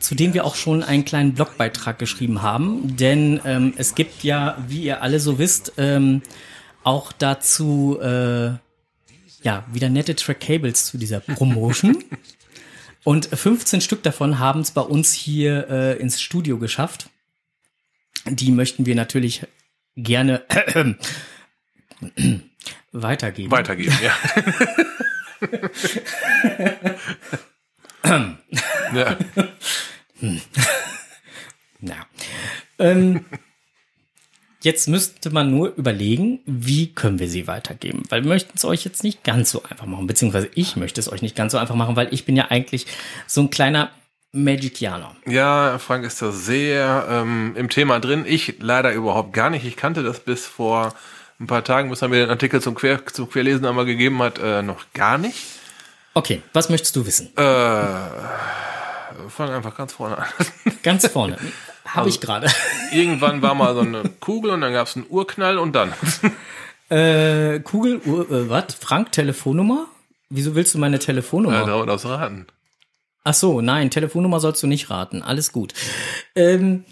A: zu dem wir auch schon einen kleinen Blogbeitrag geschrieben haben. Denn ähm, es gibt ja, wie ihr alle so wisst, ähm, auch dazu äh, ja wieder nette Track-Cables zu dieser Promotion. Und 15 Stück davon haben es bei uns hier äh, ins Studio geschafft. Die möchten wir natürlich gerne weitergeben.
B: Weitergeben, ja.
A: ja. ja. Ähm, jetzt müsste man nur überlegen, wie können wir sie weitergeben. Weil wir möchten es euch jetzt nicht ganz so einfach machen, beziehungsweise ich möchte es euch nicht ganz so einfach machen, weil ich bin ja eigentlich so ein kleiner Magicianer.
B: Ja, Frank ist da sehr ähm, im Thema drin. Ich leider überhaupt gar nicht. Ich kannte das bis vor ein paar Tagen, bis er mir den Artikel zum, Quer, zum Querlesen einmal gegeben hat, äh, noch gar nicht.
A: Okay, was möchtest du wissen?
B: Äh, fang einfach ganz vorne an.
A: Ganz vorne. Habe also, ich gerade.
B: Irgendwann war mal so eine Kugel und dann gab es einen Urknall und dann.
A: Äh, Kugel, Ur, äh, was? Frank, Telefonnummer? Wieso willst du meine Telefonnummer? Ja,
B: dauert aus Raten.
A: Ach so, nein, Telefonnummer sollst du nicht raten. Alles gut. Ähm,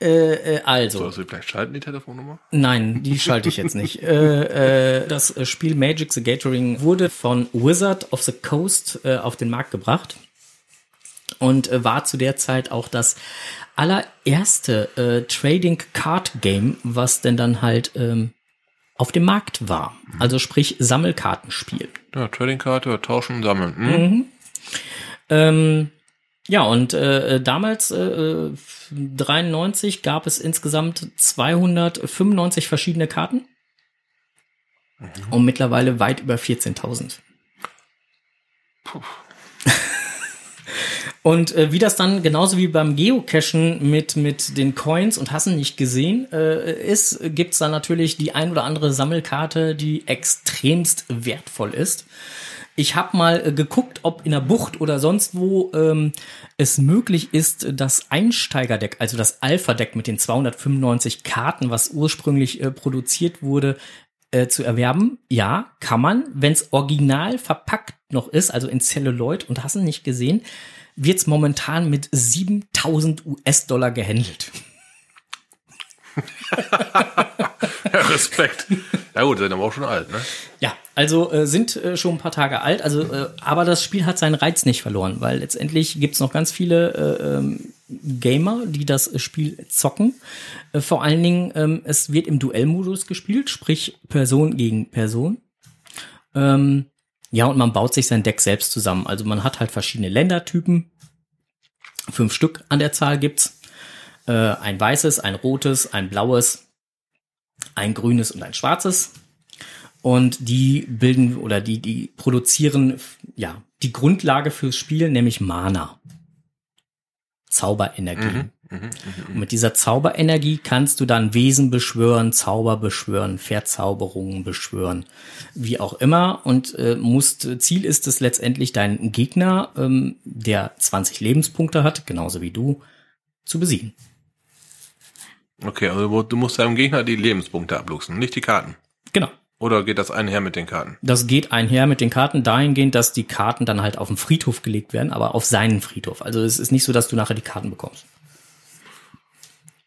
A: äh, äh, also.
B: Sollst du vielleicht schalten, die Telefonnummer?
A: Nein, die schalte ich jetzt nicht. äh, äh, das Spiel Magic the Gathering wurde von Wizard of the Coast äh, auf den Markt gebracht und äh, war zu der Zeit auch das allererste äh, Trading Card Game, was denn dann halt ähm, auf dem Markt war. Also sprich Sammelkartenspiel.
B: Ja, Trading ja, tauschen, sammeln. Hm?
A: Mhm. Ähm, Ja, und äh, damals, äh, 93, gab es insgesamt 295 verschiedene Karten. Und mittlerweile weit über 14.000. Und äh, wie das dann genauso wie beim Geocachen mit, mit den Coins und Hassen nicht gesehen äh, ist, gibt's dann natürlich die ein oder andere Sammelkarte, die extremst wertvoll ist. Ich habe mal äh, geguckt, ob in der Bucht oder sonst wo ähm, es möglich ist, das Einsteigerdeck, also das Alpha-Deck mit den 295 Karten, was ursprünglich äh, produziert wurde, äh, zu erwerben. Ja, kann man, wenn es original verpackt noch ist, also in Celluloid und hast du nicht gesehen, wird's momentan mit 7000 US-Dollar gehandelt.
B: Respekt. Ja gut, sind aber auch schon alt, ne?
A: Ja, also äh, sind äh, schon ein paar Tage alt, also äh, aber das Spiel hat seinen Reiz nicht verloren, weil letztendlich gibt's noch ganz viele äh, ähm, Gamer, die das Spiel zocken. Äh, vor allen Dingen, ähm, es wird im Duellmodus gespielt, sprich Person gegen Person. Ähm, ja, und man baut sich sein Deck selbst zusammen. Also man hat halt verschiedene Ländertypen. Fünf Stück an der Zahl gibt's. Äh, ein weißes, ein rotes, ein blaues, ein grünes und ein schwarzes. Und die bilden oder die, die produzieren, ja, die Grundlage fürs Spiel, nämlich Mana. Zauberenergie. Und mit dieser Zauberenergie kannst du dann Wesen beschwören, Zauber beschwören, Verzauberungen beschwören, wie auch immer. Und äh, musst, Ziel ist es letztendlich, deinen Gegner, ähm, der 20 Lebenspunkte hat, genauso wie du, zu besiegen.
B: Okay, also du musst deinem Gegner die Lebenspunkte abluchsen, nicht die Karten.
A: Genau.
B: Oder geht das einher mit den Karten?
A: Das geht einher mit den Karten dahingehend, dass die Karten dann halt auf den Friedhof gelegt werden, aber auf seinen Friedhof. Also es ist nicht so, dass du nachher die Karten bekommst.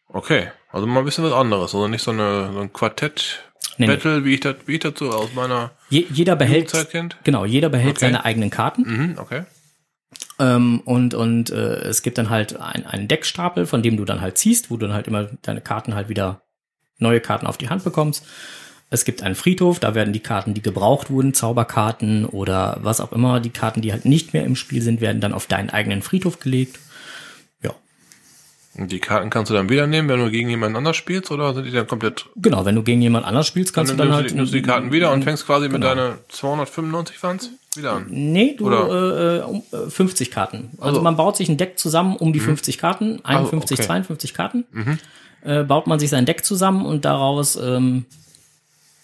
B: Okay, also mal ein bisschen was anderes, also nicht so, eine, so ein Quartett-Battle, wie ich das, wie ich so aus meiner
A: Je, jeder behält, genau, jeder behält
B: Okay.
A: seine eigenen Karten.
B: Mhm, okay.
A: Ähm, und und äh, es gibt dann halt ein, einen Deckstapel, von dem du dann halt ziehst, wo du dann halt immer deine Karten halt wieder neue Karten auf die Hand bekommst. Es gibt einen Friedhof, da werden die Karten, die gebraucht wurden, Zauberkarten oder was auch immer, die Karten, die halt nicht mehr im Spiel sind, werden dann auf deinen eigenen Friedhof gelegt.
B: Die Karten kannst du dann wieder nehmen, wenn du gegen jemanden anders spielst, oder sind die dann komplett,
A: genau, wenn du gegen jemand anders spielst, kannst
B: dann
A: du dann
B: nimmst,
A: halt
B: du, nimmst du die Karten wieder und fängst quasi mit
A: genau.
B: deiner 295 waren's wieder an?
A: Nee, du
B: Oder-
A: äh, um, äh, 50 Karten. Also
B: Also-
A: man baut sich ein Deck zusammen um die 50 Karten, 51,
B: okay.
A: 52 Karten. Äh, baut man sich sein Deck zusammen und daraus ähm,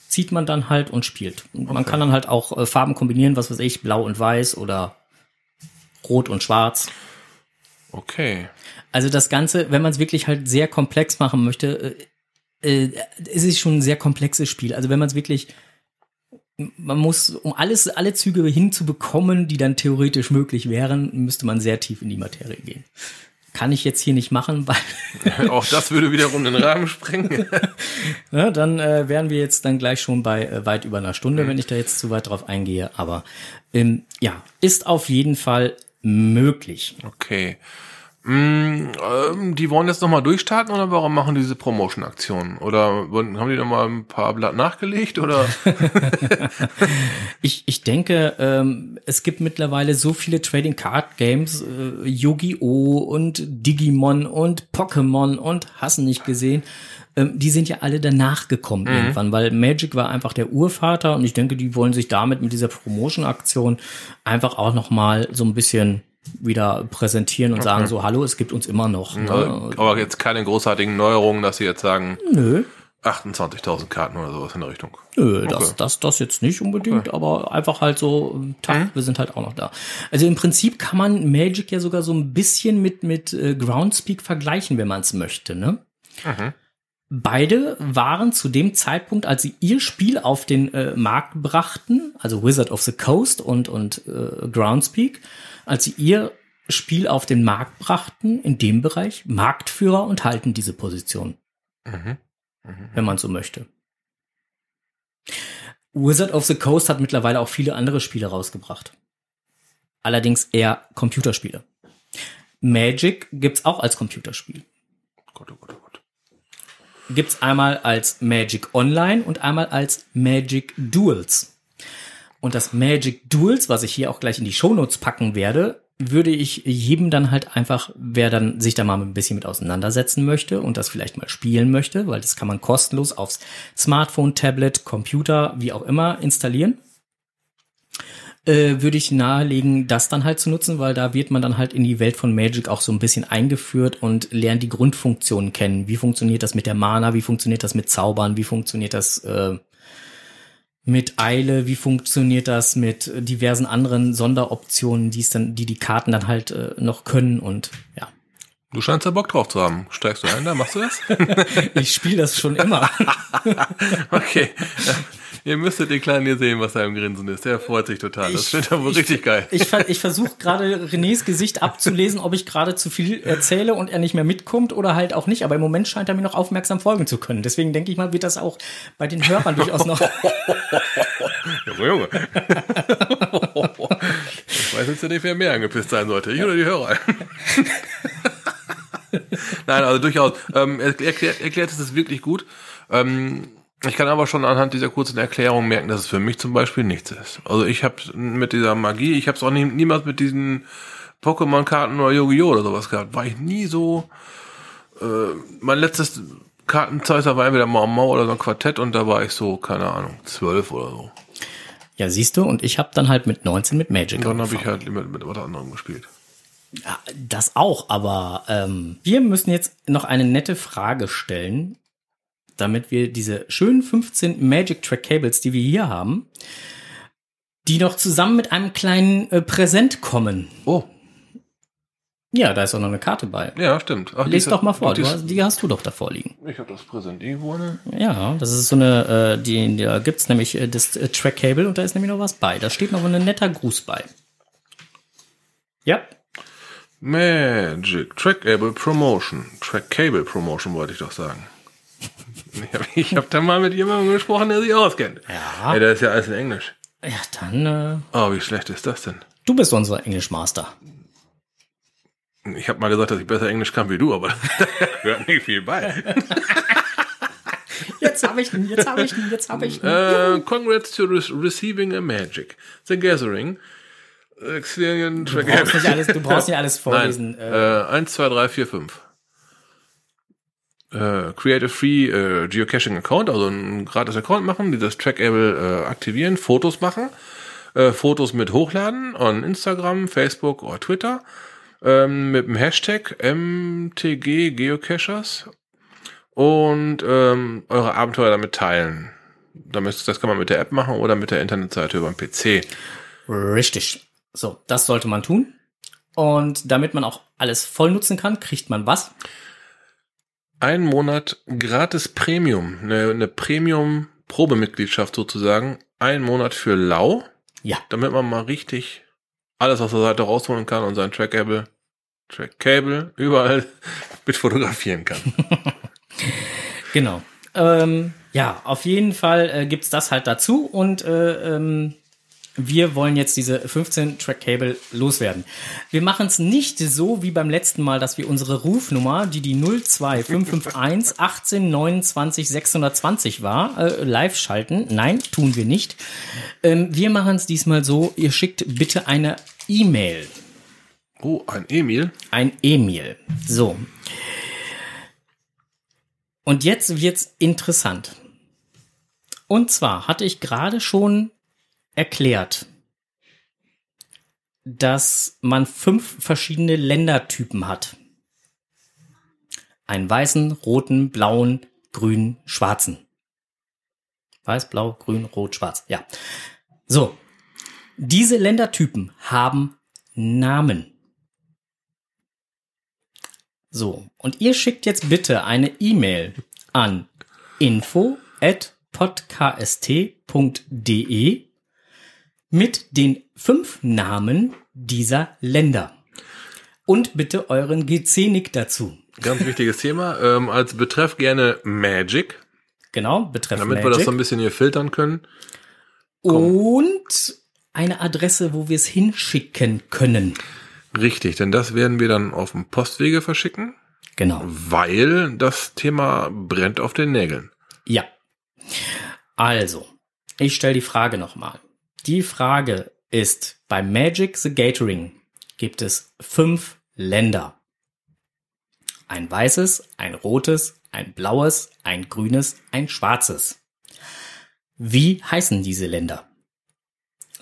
A: zieht man dann halt und spielt. Und man kann dann halt auch äh, Farben kombinieren, was weiß ich, blau und weiß oder rot und schwarz.
B: Okay.
A: Also das Ganze, wenn man es wirklich halt sehr komplex machen möchte, äh, äh, es ist schon ein sehr komplexes Spiel. Also wenn man es wirklich, man muss, um alles, alle Züge hinzubekommen, die dann theoretisch möglich wären, müsste man sehr tief in die Materie gehen. Kann ich jetzt hier nicht machen, weil
B: Auch das würde wiederum den Rahmen sprengen.
A: ne, dann äh, wären wir jetzt dann gleich schon bei äh, weit über einer Stunde, wenn ich da jetzt zu weit drauf eingehe. Aber ähm, ja, ist auf jeden Fall möglich.
B: Okay. Mm, ähm, die wollen jetzt nochmal durchstarten oder warum machen die diese Promotion-Aktion? Oder haben die nochmal ein paar Blatt nachgelegt oder?
A: Ich, ich denke, ähm, es gibt mittlerweile so viele Trading Card Games, äh, Yu-Gi-Oh! und Digimon und Pokémon und hassen nicht gesehen. Ähm, die sind ja alle danach gekommen irgendwann, weil Magic war einfach der Urvater und ich denke, die wollen sich damit mit dieser Promotion-Aktion einfach auch noch mal so ein bisschen wieder präsentieren und sagen so, hallo, es gibt uns immer noch. Ne?
B: Aber jetzt keine großartigen Neuerungen, dass sie jetzt sagen,
A: Nö,
B: 28.000 Karten oder sowas in der Richtung.
A: Nö, das,
B: Okay.
A: das, das jetzt nicht unbedingt, aber einfach halt so, ähm, Tag, wir sind halt auch noch da. Also im Prinzip kann man Magic ja sogar so ein bisschen mit, mit äh, Groundspeak vergleichen, wenn man es möchte, ne? Beide waren zu dem Zeitpunkt, als sie ihr Spiel auf den äh, Markt brachten, also Wizard of the Coast und, und äh, Groundspeak, als sie ihr Spiel auf den Markt brachten, in dem Bereich Marktführer und halten diese Position wenn man so möchte. Wizard of the Coast hat mittlerweile auch viele andere Spiele rausgebracht. Allerdings eher Computerspiele. Magic gibt's auch als Computerspiel.
B: Gott, oh Gott, oh Gott.
A: Gibt's einmal als Magic Online und einmal als Magic Duels. Und das Magic Duels, was ich hier auch gleich in die Shownotes packen werde, würde ich jedem dann halt einfach, wer dann sich da mal ein bisschen mit auseinandersetzen möchte und das vielleicht mal spielen möchte, weil das kann man kostenlos aufs Smartphone, Tablet, Computer, wie auch immer installieren, äh, würde ich nahelegen, das dann halt zu nutzen, weil da wird man dann halt in die Welt von Magic auch so ein bisschen eingeführt und lernt die Grundfunktionen kennen. Wie funktioniert das mit der Mana? Wie funktioniert das mit Zaubern? Wie funktioniert das äh, mit Eile? Wie funktioniert das mit diversen anderen Sonderoptionen, die es dann, die die Karten dann halt äh, noch können und ja.
B: Du scheinst da Bock drauf zu haben. Steigst du ein da? Machst du das?
A: ich spiele das schon immer.
B: okay. Ihr müsstet den Kleinen hier sehen, was da im Grinsen ist. Der freut sich total. Das findet er wohl
A: ich,
B: richtig geil.
A: Ich, ich versuche gerade Renés Gesicht abzulesen, ob ich gerade zu viel erzähle und er nicht mehr mitkommt oder halt auch nicht. Aber im Moment scheint er mir noch aufmerksam folgen zu können. Deswegen denke ich mal, wird das auch bei den Hörern durchaus noch.
B: Junge, Junge. ich weiß jetzt nicht, wer mehr angepisst sein sollte. Ich oder die Hörer. Nein, also durchaus. Ähm, erklärt, erklärt ist es wirklich gut. Ähm, ich kann aber schon anhand dieser kurzen Erklärung merken, dass es für mich zum Beispiel nichts ist. Also ich habe mit dieser Magie, ich habe es auch nie, niemals mit diesen Pokémon-Karten oder Yu-Gi-Oh! oder sowas gehabt. War ich nie so. Äh, mein letztes Kartenzeiser war entweder Mau Mau oder so ein Quartett und da war ich so, keine Ahnung, zwölf oder so.
A: Ja, siehst du, und ich habe dann halt mit 19 mit Magic.
B: Und dann habe ich halt mit, mit was anderem gespielt.
A: Ja, das auch, aber ähm, wir müssen jetzt noch eine nette Frage stellen, damit wir diese schönen 15 Magic Track Cables, die wir hier haben, die noch zusammen mit einem kleinen äh, Präsent kommen.
B: Oh.
A: Ja, da ist auch noch eine Karte bei.
B: Ja, stimmt.
A: Ach, Lies doch mal vor, die, hast, die hast du doch da vorliegen.
B: Ich habe das Präsent irgendwo. Ne?
A: Ja, das ist so eine, äh, die, da gibt's nämlich äh, das äh, Track Cable und da ist nämlich noch was bei. Da steht noch ein netter Gruß bei. Ja.
B: Magic Trackable Promotion. Track Cable Promotion wollte ich doch sagen. Ich habe hab da mal mit jemandem gesprochen, der sich auskennt.
A: Ja.
B: Ey, das ist ja alles in Englisch.
A: Ja, dann. Äh,
B: Oh, wie schlecht ist das denn?
A: du bist unser Englischmaster.
B: Ich habe mal gesagt, dass ich besser Englisch kann wie du, aber da hört nicht viel bei.
A: Jetzt habe ich ihn, jetzt habe ich ihn, jetzt habe ich ihn.
B: Äh, congrats to re receiving a magic. The Gathering. Experience
A: Du brauchst nicht alles, du brauchst nicht alles vorlesen.
B: Nein.
A: Äh,
B: 1, 2, 3, 4, 5. Äh, create a free äh, Geocaching Account, also einen gratis Account machen, dieses Trackable äh, aktivieren, Fotos machen, äh, Fotos mit hochladen on Instagram, Facebook oder Twitter ähm, mit dem Hashtag MTG Geocachers und ähm, eure Abenteuer damit teilen. Das kann man mit der App machen oder mit der Internetseite über den PC.
A: richtig. So, das sollte man tun. Und damit man auch alles voll nutzen kann, kriegt man was?
B: Ein Monat gratis Premium, eine, eine Premium-Probemitgliedschaft sozusagen. Ein Monat für lau,
A: Ja.
B: damit man mal richtig alles aus der Seite rausholen kann und sein Trackable, Trackable überall mit fotografieren kann.
A: Genau. Ähm, ja, auf jeden Fall äh, gibt's das halt dazu und äh, ähm, wir wollen jetzt diese 15 Track Cable loswerden. Wir machen es nicht so wie beim letzten Mal, dass wir unsere Rufnummer, die die 02551 18 29 620 war, äh, live schalten. Nein, tun wir nicht. Ähm, wir machen es diesmal so, ihr schickt bitte eine E-Mail.
B: Oh, ein Emil.
A: Ein E-Mail. So. Und jetzt wird's interessant. Und zwar hatte ich gerade schon erklärt, dass man fünf verschiedene Ländertypen hat. Einen weißen, roten, blauen, grünen, schwarzen. Weiß, blau, grün, rot, schwarz. Ja. So. Diese Ländertypen haben Namen. So, und ihr schickt jetzt bitte eine E-Mail an info at podcast.de mit den fünf Namen dieser Länder. Und bitte euren GC-Nick dazu.
B: Ganz wichtiges Thema. Ähm, als Betreff gerne Magic,
A: Genau, betreff
B: damit wir
A: Magic.
B: das so ein bisschen hier filtern können.
A: Und eine Adresse, wo wir es hinschicken können.
B: Richtig, denn das werden wir dann auf dem Postwege verschicken,
A: Genau.
B: weil das Thema brennt auf den Nägeln.
A: Ja. Also, ich stelle die Frage nochmal. Die Frage ist bei Magic the Gathering gibt es fünf Länder. Ein weißes, ein rotes, ein blaues, ein grünes, ein schwarzes. Wie heißen diese Länder?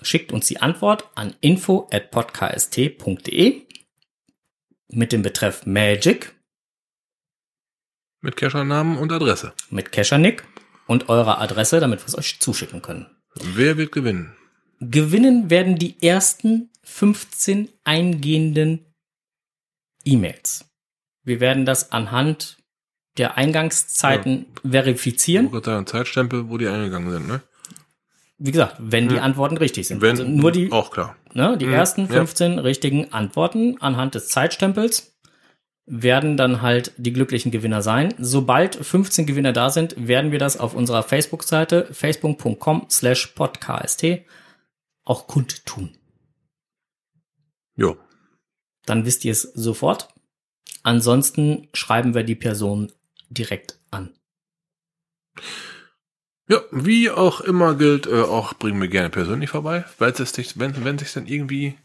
A: Schickt uns die Antwort an info@podkst.de mit dem Betreff Magic
B: Mit Cacher-Namen und Adresse.
A: mit Keschernick und eurer Adresse, damit wir es euch zuschicken können.
B: Wer wird gewinnen?
A: Gewinnen werden die ersten 15 eingehenden E-Mails. Wir werden das anhand der Eingangszeiten verifizieren.
B: Ich sagen, Zeitstempel, wo die eingegangen sind, ne?
A: Wie gesagt, wenn die
B: Ja.
A: Antworten richtig sind.
B: Wenn,
A: also nur die,
B: Auch klar.
A: ne, die ersten
B: ja.
A: 15 richtigen Antworten anhand des Zeitstempels werden dann halt die glücklichen Gewinner sein. Sobald 15 Gewinner da sind, werden wir das auf unserer Facebook-Seite facebook.com slash podcast auch kundtun.
B: Jo.
A: Dann wisst ihr es sofort. Ansonsten schreiben wir die Person direkt an.
B: Ja, wie auch immer gilt, äh, auch bringen wir gerne persönlich vorbei, weil es sich, wenn, wenn sich dann irgendwie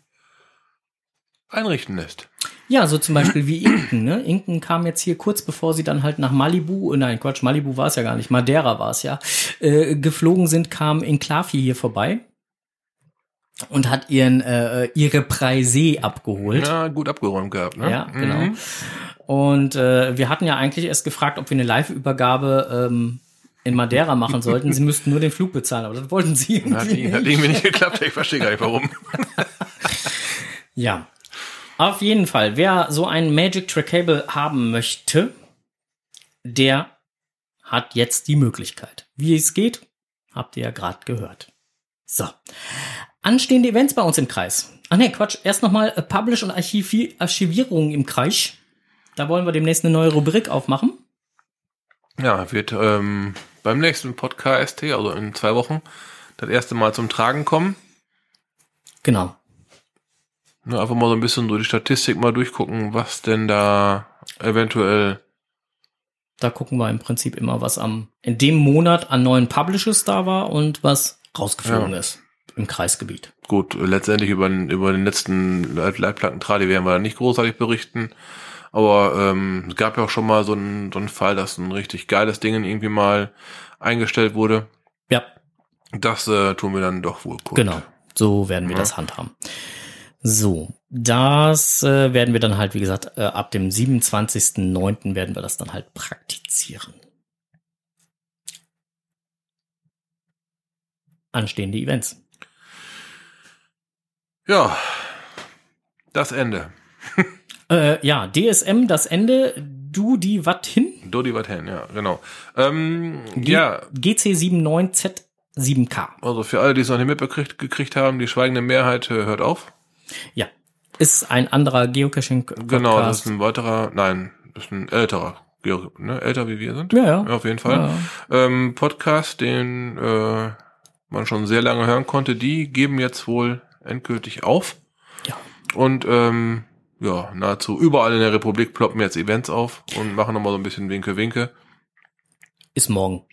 B: einrichten lässt.
A: Ja, so zum Beispiel wie Inken. Ne? Inken kam jetzt hier kurz bevor sie dann halt nach Malibu, äh, nein, Quatsch, Malibu war es ja gar nicht, Madeira war es ja, äh, geflogen sind, kam Inklavi hier vorbei und hat ihren äh, ihre Preise abgeholt.
B: Ja, gut abgeräumt gehabt, ne?
A: Ja, genau.
B: Mhm.
A: Und äh, wir hatten ja eigentlich erst gefragt, ob wir eine Live-Übergabe ähm, in Madeira machen sollten. sie müssten nur den Flug bezahlen, aber das wollten sie
B: Hat,
A: irgendwie
B: hat
A: nicht.
B: irgendwie nicht geklappt, ich verstehe gar nicht warum.
A: Ja. Auf jeden Fall, wer so ein Magic Track Cable haben möchte, der hat jetzt die Möglichkeit. Wie es geht, habt ihr ja gerade gehört. So. Anstehende Events bei uns im Kreis. Ach nee, Quatsch. Erst nochmal äh, Publish und Archivi Archivierung im Kreis. Da wollen wir demnächst eine neue Rubrik aufmachen.
B: Ja, wird ähm, beim nächsten Podcast, also in zwei Wochen, das erste Mal zum Tragen kommen.
A: Genau.
B: Ne, einfach mal so ein bisschen so die Statistik mal durchgucken, was denn da eventuell
A: Da gucken wir im Prinzip immer, was am in dem Monat an neuen Publishes da war und was rausgeflogen
B: Ja.
A: ist im Kreisgebiet.
B: gut, letztendlich über, den- über den letzten Leit- Leitplattentradi werden wir nicht großartig berichten. Aber ähm, es gab ja auch schon mal so einen, so einen Fall, dass ein richtig geiles Ding irgendwie mal eingestellt wurde.
A: Ja,
B: Das äh, tun wir dann doch wohl kurz.
A: Genau, so werden wir
B: Ja.
A: das handhaben. So, das äh, werden wir dann halt, wie gesagt, äh, ab dem 27.09. werden wir das dann halt praktizieren. Anstehende Events.
B: Ja, das Ende.
A: Äh, ja, DSM, das Ende, du die Watt hin,
B: Dodi wat hen, ja, genau. Ähm,
A: G
B: ja,
A: GC79Z7K.
B: also für alle, die es noch nicht mitbekriegt gekriegt haben, die schweigende Mehrheit äh, hört auf.
A: Ja, ist ein anderer Geocaching-Podcast.
B: Genau, das ist ein weiterer, nein, das ist ein älterer, ne, älter wie wir sind.
A: Ja, ja.
B: auf jeden Fall.
A: Ja.
B: Ähm, Podcast, den äh, man schon sehr lange hören konnte, die geben jetzt wohl endgültig auf.
A: Ja.
B: Und ähm, ja, nahezu überall in der Republik ploppen jetzt Events auf und machen nochmal so ein bisschen Winke-Winke.
A: Ist morgen.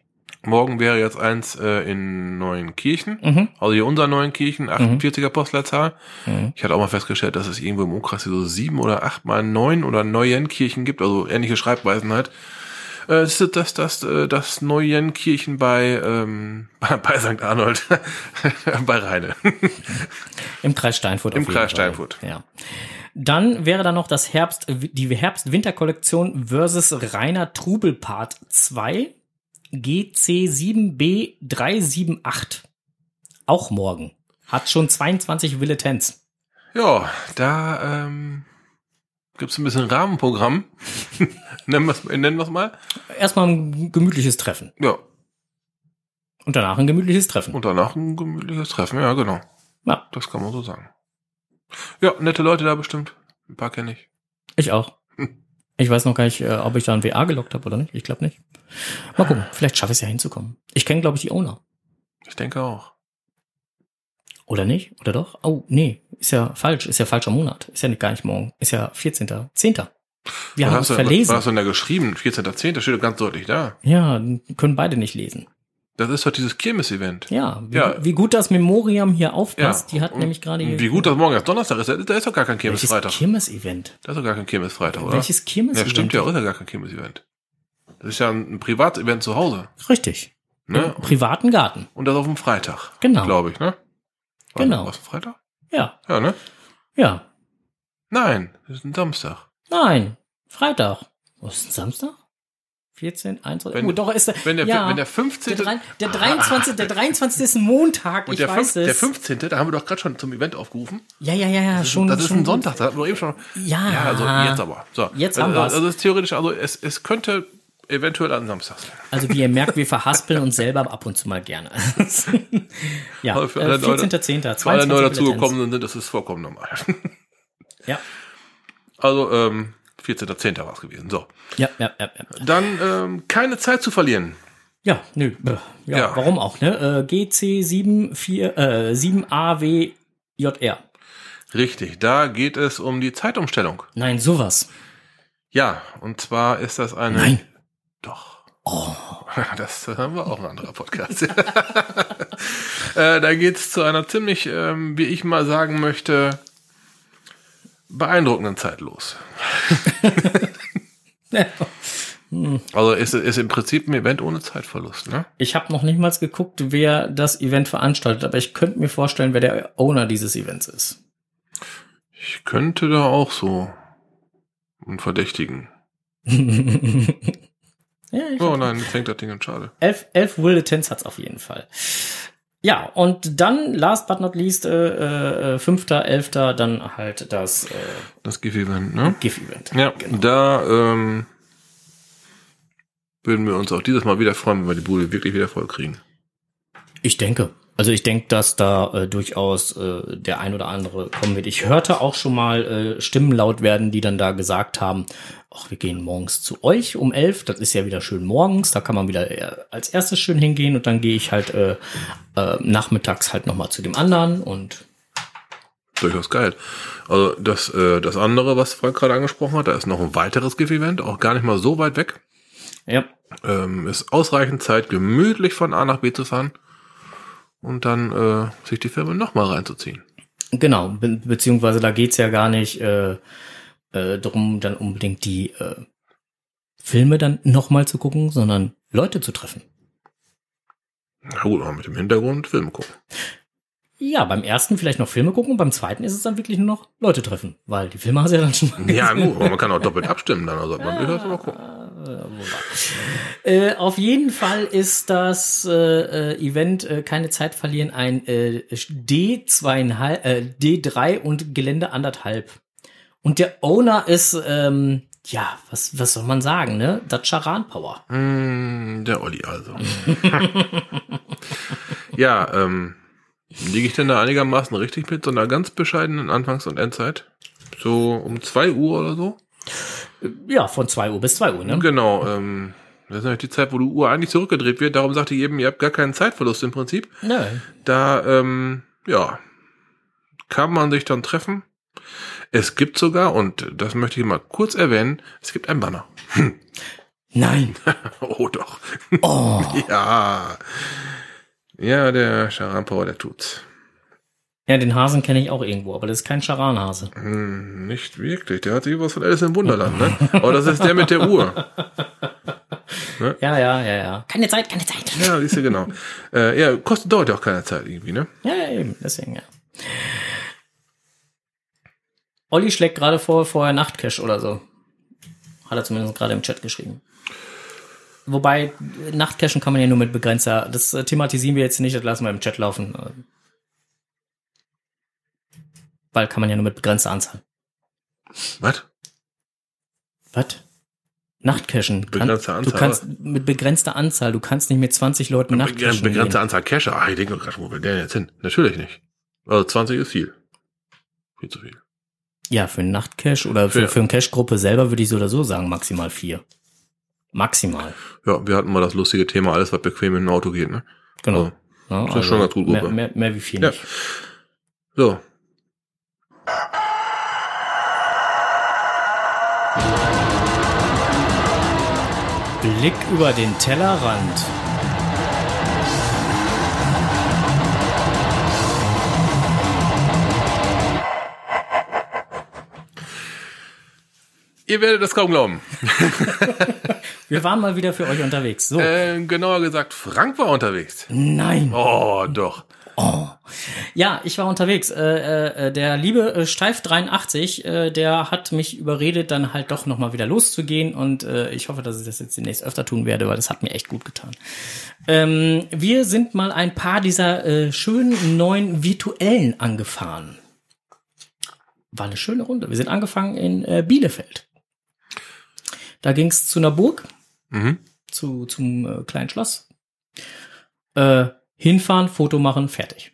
B: Morgen wäre jetzt eins äh, in Neuenkirchen.
A: Mhm.
B: Also hier unser Neuenkirchen, 48er Postleitzahl.
A: Mhm.
B: Ich hatte auch mal festgestellt, dass es irgendwo im Umkreis so sieben oder acht mal neun oder Neuenkirchen gibt, also ähnliche Schreibweisen halt. Äh, Das ist das, das, das, das Neuenkirchen bei, ähm, bei, bei St. Arnold, bei Rheine.
A: Im Kreis Steinfurt.
B: Im Kreis. Steinfurt.
A: Ja. Dann wäre da noch das Herbst, die Herbst-Winter-Kollektion versus Rainer Trubel Part 2 GC7B378. Auch morgen. Hat schon 22 Willetens.
B: Ja, da ähm, gibt's ein bisschen Rahmenprogramm. nennen wir's nennen wir's mal.
A: Erstmal ein gemütliches Treffen.
B: Ja,
A: Und danach ein gemütliches Treffen.
B: und danach ein gemütliches Treffen. Ja, genau.
A: Ja,
B: Das kann man so sagen. Ja, nette Leute da bestimmt. Ein paar kenne ich.
A: ich auch. Ich weiß noch gar nicht, äh, ob ich da ein WA gelockt habe oder nicht. Ich glaube nicht. Mal gucken. Vielleicht schaffe ich es ja hinzukommen. Ich kenne, glaube ich, die Owner.
B: Ich denke auch.
A: Oder nicht? Oder doch? Oh, nee. Ist ja falsch. Ist ja falscher Monat. Ist ja nicht gar nicht morgen. Ist ja 14. 10. Wir haben
B: was,
A: uns
B: hast du, was
A: verlesen.
B: hast du denn da geschrieben? 14.10. steht doch ganz deutlich da.
A: Ja, können beide nicht lesen.
B: Das ist doch dieses Kirmes-Event.
A: Ja, wie,
B: Ja.
A: wie gut das Memoriam hier aufpasst. Die hat nämlich gerade.
B: Wie gut das morgen erst Donnerstag ist, da ist doch gar kein
A: Welches
B: Kirmes-Freitag.
A: Kirmes-Event?
B: Da ist doch gar kein Kirmes-Freitag, oder?
A: Welches Kirmes-Event?
B: Ja, stimmt ja, ist ja gar kein Kirmes-Event. Das ist ja ein, ein Privatevent zu Hause.
A: Richtig.
B: Ne?
A: Im privaten Garten.
B: Und das auf dem Freitag.
A: Genau.
B: Glaube ich, ne? War
A: Genau.
B: Was, Freitag?
A: Ja,
B: Ja, ne?
A: ja.
B: Nein, das ist ein Samstag.
A: Nein, Freitag. Was ist denn Samstag? 14, 21.
B: Wenn-
A: oh, doch ist der,
B: wenn der-
A: ja,
B: wenn der 15.
A: Der, der 23. Der 23. ist ein Montag,
B: Und
A: ich
B: der,
A: weiß
B: fünf, der
A: es.
B: 15., da haben wir doch gerade schon zum Event aufgerufen.
A: ja, ja, ja, ja, schon.
B: das ist
A: schon
B: ein Sonntag, da hatten wir eben schon.
A: Ja.
B: Ja, also jetzt aber. So.
A: Jetzt haben
B: also,
A: wir's.
B: Also es ist theoretisch, also es, es könnte eventuell an Samstag sein.
A: Also wie ihr merkt, wir verhaspeln uns selber ab und zu mal gerne. ja,
B: Also für alle
A: äh,
B: Leute-
A: 14.10.
B: Für alle neu
A: 22
B: dazugekommenen sind, das ist vollkommen normal.
A: Ja,
B: Also, ähm, 14.10. war es gewesen. So.
A: ja, ja, ja. ja.
B: Dann ähm, keine Zeit zu verlieren.
A: Ja, nö. äh, Ja,
B: Ja.
A: warum auch, ne? Äh, GC74, äh, 7AWJR.
B: Richtig, da geht es um die Zeitumstellung.
A: Nein, sowas.
B: Ja, und zwar ist das eine.
A: Nein.
B: Doch.
A: Oh.
B: Das haben wir auch ein anderer Podcast. äh, da geht es zu einer ziemlich, ähm, wie ich mal sagen möchte, beeindruckenden Zeit los. Also ist, ist im Prinzip ein Event ohne Zeitverlust, ne?
A: Ich habe noch nicht mal geguckt, wer das Event veranstaltet, aber ich könnte mir vorstellen, wer der Owner dieses Events ist.
B: Ich könnte da auch so einen Verdächtigen.
A: Ja,
B: Oh nein, hängt das Ding an, schade.
A: elf, elf wilde Tens hat's auf jeden Fall. Ja, und dann, last but not least, äh, äh, 5.11. dann halt das äh,
B: Das GIF-Event, ne?
A: GIF-Event.
B: Ja, da ähm, würden wir uns auch dieses Mal wieder freuen, wenn wir die Bude wirklich wieder voll kriegen.
A: Ich denke. Also ich denke, dass da äh, durchaus äh, der ein oder andere kommen wird. Ich hörte auch schon mal äh, Stimmen laut werden, die dann da gesagt haben, ach, wir gehen morgens zu euch um elf. Das ist ja wieder schön morgens. Da kann man wieder äh, als erstes schön hingehen und dann gehe ich halt äh, äh, nachmittags halt noch mal zu dem anderen und
B: Durchaus geil. Also das, äh, das andere, was Frank gerade angesprochen hat, da ist noch ein weiteres GIF-Event, auch gar nicht mal so weit weg.
A: ja,
B: Ähm, ist ausreichend Zeit, gemütlich von A nach B zu fahren und dann äh, sich die Filme nochmal reinzuziehen.
A: genau. Be beziehungsweise da geht's ja gar nicht äh, äh, darum, dann unbedingt die äh, Filme dann noch mal zu gucken, sondern Leute zu treffen.
B: Na gut, aber mit dem Hintergrund Filme gucken.
A: Ja, beim ersten vielleicht noch Filme gucken, beim zweiten ist es dann wirklich nur noch Leute treffen, weil die Filme hast du ja dann schon mal
B: Ja, gut, aber man kann auch doppelt abstimmen dann, also man durchaus mal gucken.
A: Äh, auf jeden Fall ist das äh, äh, Event äh, keine Zeit verlieren ein äh, D2,5, äh, D3 und Gelände anderthalb. Und der Owner ist ähm, ja, was was soll man sagen, ne? Das Charan Power.
B: Mm, der Olli also. ja, ähm, liege ich denn da einigermaßen richtig mit so einer ganz bescheidenen Anfangs- und Endzeit? So um zwei Uhr oder so?
A: Ja, von 2 Uhr bis 2 Uhr, ne?
B: Genau, ähm, das ist natürlich die Zeit, wo die Uhr eigentlich zurückgedreht wird. Darum sagte ich eben, ihr habt gar keinen Zeitverlust im Prinzip.
A: Nö.
B: Da, ähm, ja, kann man sich dann treffen. Es gibt sogar, und das möchte ich mal kurz erwähnen, es gibt ein Banner.
A: Nein.
B: oh doch.
A: Oh.
B: Ja. Ja, der Charan Power, der tut's.
A: Ja, den Hasen kenne ich auch irgendwo, aber das ist kein Charanhase.
B: Hm, nicht wirklich. Der hat sich was von Alice im Wunderland, ne? Aber das ist der mit der Uhr.
A: Ja, ja, ja, ja. Keine Zeit, keine Zeit.
B: Ja, siehst du, genau. Äh, ja, kostet, dauert ja auch keine Zeit irgendwie, ne?
A: Ja, ja, eben, deswegen, ja. Olli schlägt gerade vor, vorher Nachtcash oder so. Hat er zumindest gerade im Chat geschrieben. Wobei, Nachtcachen kann man ja nur mit begrenzter, das äh, thematisieren wir jetzt nicht, das lassen wir im Chat laufen. Weil kann man ja nur mit begrenzter Anzahl.
B: Was?
A: Was? Nachtcachen.
B: Begrenzte Anzahl,
A: Du kannst mit begrenzter Anzahl, du kannst nicht mit 20 Leuten Nachtcachen
B: Begrenzte. Anzahl Cacher. Ah, ich denke gerade, wo will der jetzt hin? Natürlich nicht. Also 20 ist viel. Viel zu viel.
A: Ja, für einen Nachtcache oder für,
B: Für-
A: für eine Cache-Gruppe selber würde ich so oder so sagen, maximal vier. Maximal.
B: Ja, wir hatten mal das lustige Thema, alles was bequem in ein Auto geht, ne?
A: Genau.
B: Also,
A: Ja,
B: ist schon ganz gut,
A: mehr,
B: Gruppe.
A: mehr, mehr wie vier
B: Ja.
A: nicht.
B: So.
A: Blick über den Tellerrand.
B: Ihr werdet das kaum glauben.
A: Wir waren mal wieder für euch unterwegs. So.
B: Äh, genauer gesagt, Frank war unterwegs.
A: Nein.
B: Oh, doch.
A: Oh. Ja, ich war unterwegs. Äh, äh, der liebe äh, Steif 83, äh, der hat mich überredet, dann halt doch noch mal wieder loszugehen und äh, ich hoffe, dass ich das jetzt demnächst öfter tun werde, weil das hat mir echt gut getan. Ähm, wir sind mal ein paar dieser äh, schönen neuen virtuellen angefahren. War eine schöne Runde. Wir sind angefangen in äh, Bielefeld. Da ging es zu einer Burg,
B: Mhm.
A: zu zum äh, kleinen Schloss. Äh, hinfahren, Foto machen, fertig.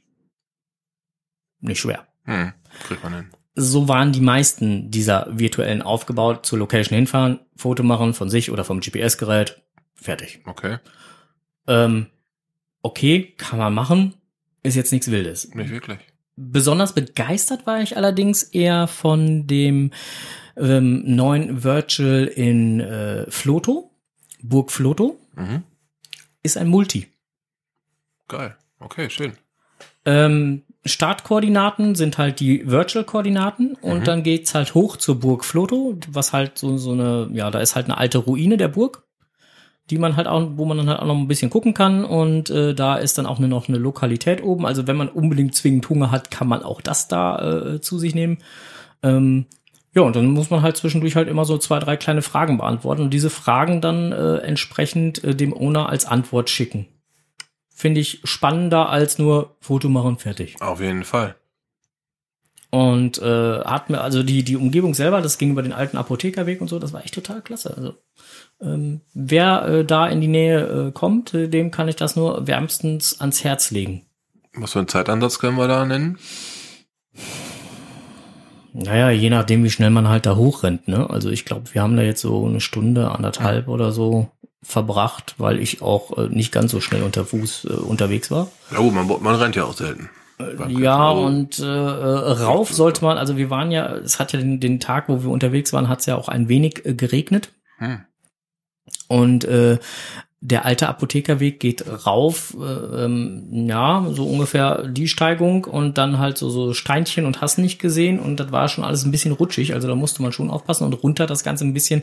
A: Nicht schwer.
B: Hm. Kriegt man hin.
A: So waren die meisten dieser virtuellen aufgebaut. Zur Location hinfahren, Foto machen von sich oder vom GPS-Gerät, fertig.
B: Okay.
A: Ähm, okay, kann man machen, ist jetzt nichts Wildes.
B: Nicht wirklich.
A: Besonders begeistert war ich allerdings eher von dem ähm, neuen Virtual in äh, Floto. Burg Floto
B: Mhm.
A: ist ein Multi.
B: Geil. Okay, schön.
A: Ähm, Startkoordinaten sind halt die Virtual-Koordinaten und dann geht's halt hoch zur Burg Floto, was halt so, so eine, ja, da ist halt eine alte Ruine der Burg, die man halt auch, wo man dann halt auch noch ein bisschen gucken kann und äh, da ist dann auch eine, noch eine Lokalität oben. Also wenn man unbedingt zwingend Hunger hat, kann man auch das da äh, zu sich nehmen. Ähm, ja, und dann muss man halt zwischendurch halt immer so zwei, drei kleine Fragen beantworten und diese Fragen dann äh, entsprechend äh, dem Owner als Antwort schicken. Finde ich spannender als nur Foto machen, fertig.
B: Auf jeden Fall.
A: Und äh, hat mir, also die, die Umgebung selber, das ging über den alten Apothekerweg und so, das war echt total klasse. Also ähm, wer äh, da in die Nähe äh, kommt, äh, dem kann ich das nur wärmstens ans Herz legen.
B: Was für einen Zeitansatz können wir da nennen?
A: Naja, je nachdem, wie schnell man halt da hochrennt, ne? Also ich glaube, wir haben da jetzt so eine Stunde, anderthalb oder so verbracht, weil ich auch äh, nicht ganz so schnell unter Fuß äh, unterwegs war.
B: Ja gut, man, man rennt ja auch selten.
A: Ja,
B: Oh.
A: und äh, äh, rauf sollte man, also wir waren ja, es hat ja den, den Tag, wo wir unterwegs waren, hat es ja auch ein wenig äh, geregnet.
B: Hm.
A: Und äh, der alte Apothekerweg geht rauf, äh, ähm, ja, so ungefähr die Steigung und dann halt so, so Steinchen und hast nicht gesehen und das war schon alles ein bisschen rutschig, also da musste man schon aufpassen und runter das Ganze ein bisschen,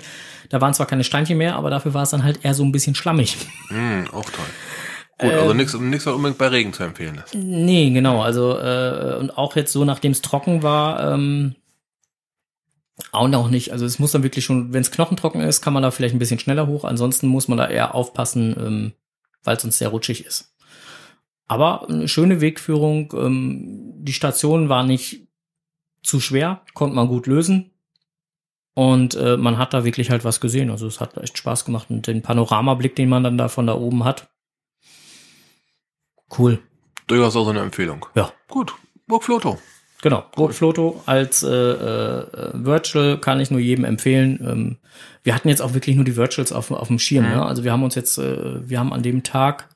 A: da waren zwar keine Steinchen mehr, aber dafür war es dann halt eher so ein bisschen schlammig.
B: Hm, auch toll. Gut, also nichts nichts was unbedingt bei Regen zu empfehlen ist.
A: Nee, genau. Also äh, und auch jetzt so, nachdem es trocken war, ähm, auch noch nicht. Also es muss dann wirklich schon, wenn es knochentrocken ist, kann man da vielleicht ein bisschen schneller hoch. Ansonsten muss man da eher aufpassen, ähm, weil es sonst sehr rutschig ist. Aber eine schöne Wegführung. Ähm, die Station war nicht zu schwer, konnte man gut lösen. Und äh, man hat da wirklich halt was gesehen. Also es hat echt Spaß gemacht. Und den Panoramablick, den man dann da von da oben hat. Cool.
B: Durchaus auch so eine Empfehlung.
A: Ja.
B: Gut, Burg Floto.
A: Genau, Floto als äh, äh, Virtual kann ich nur jedem empfehlen. Ähm, wir hatten jetzt auch wirklich nur die Virtuals auf, auf dem Schirm.
B: Mhm.
A: Ne? Also wir haben uns jetzt, äh, wir haben an dem Tag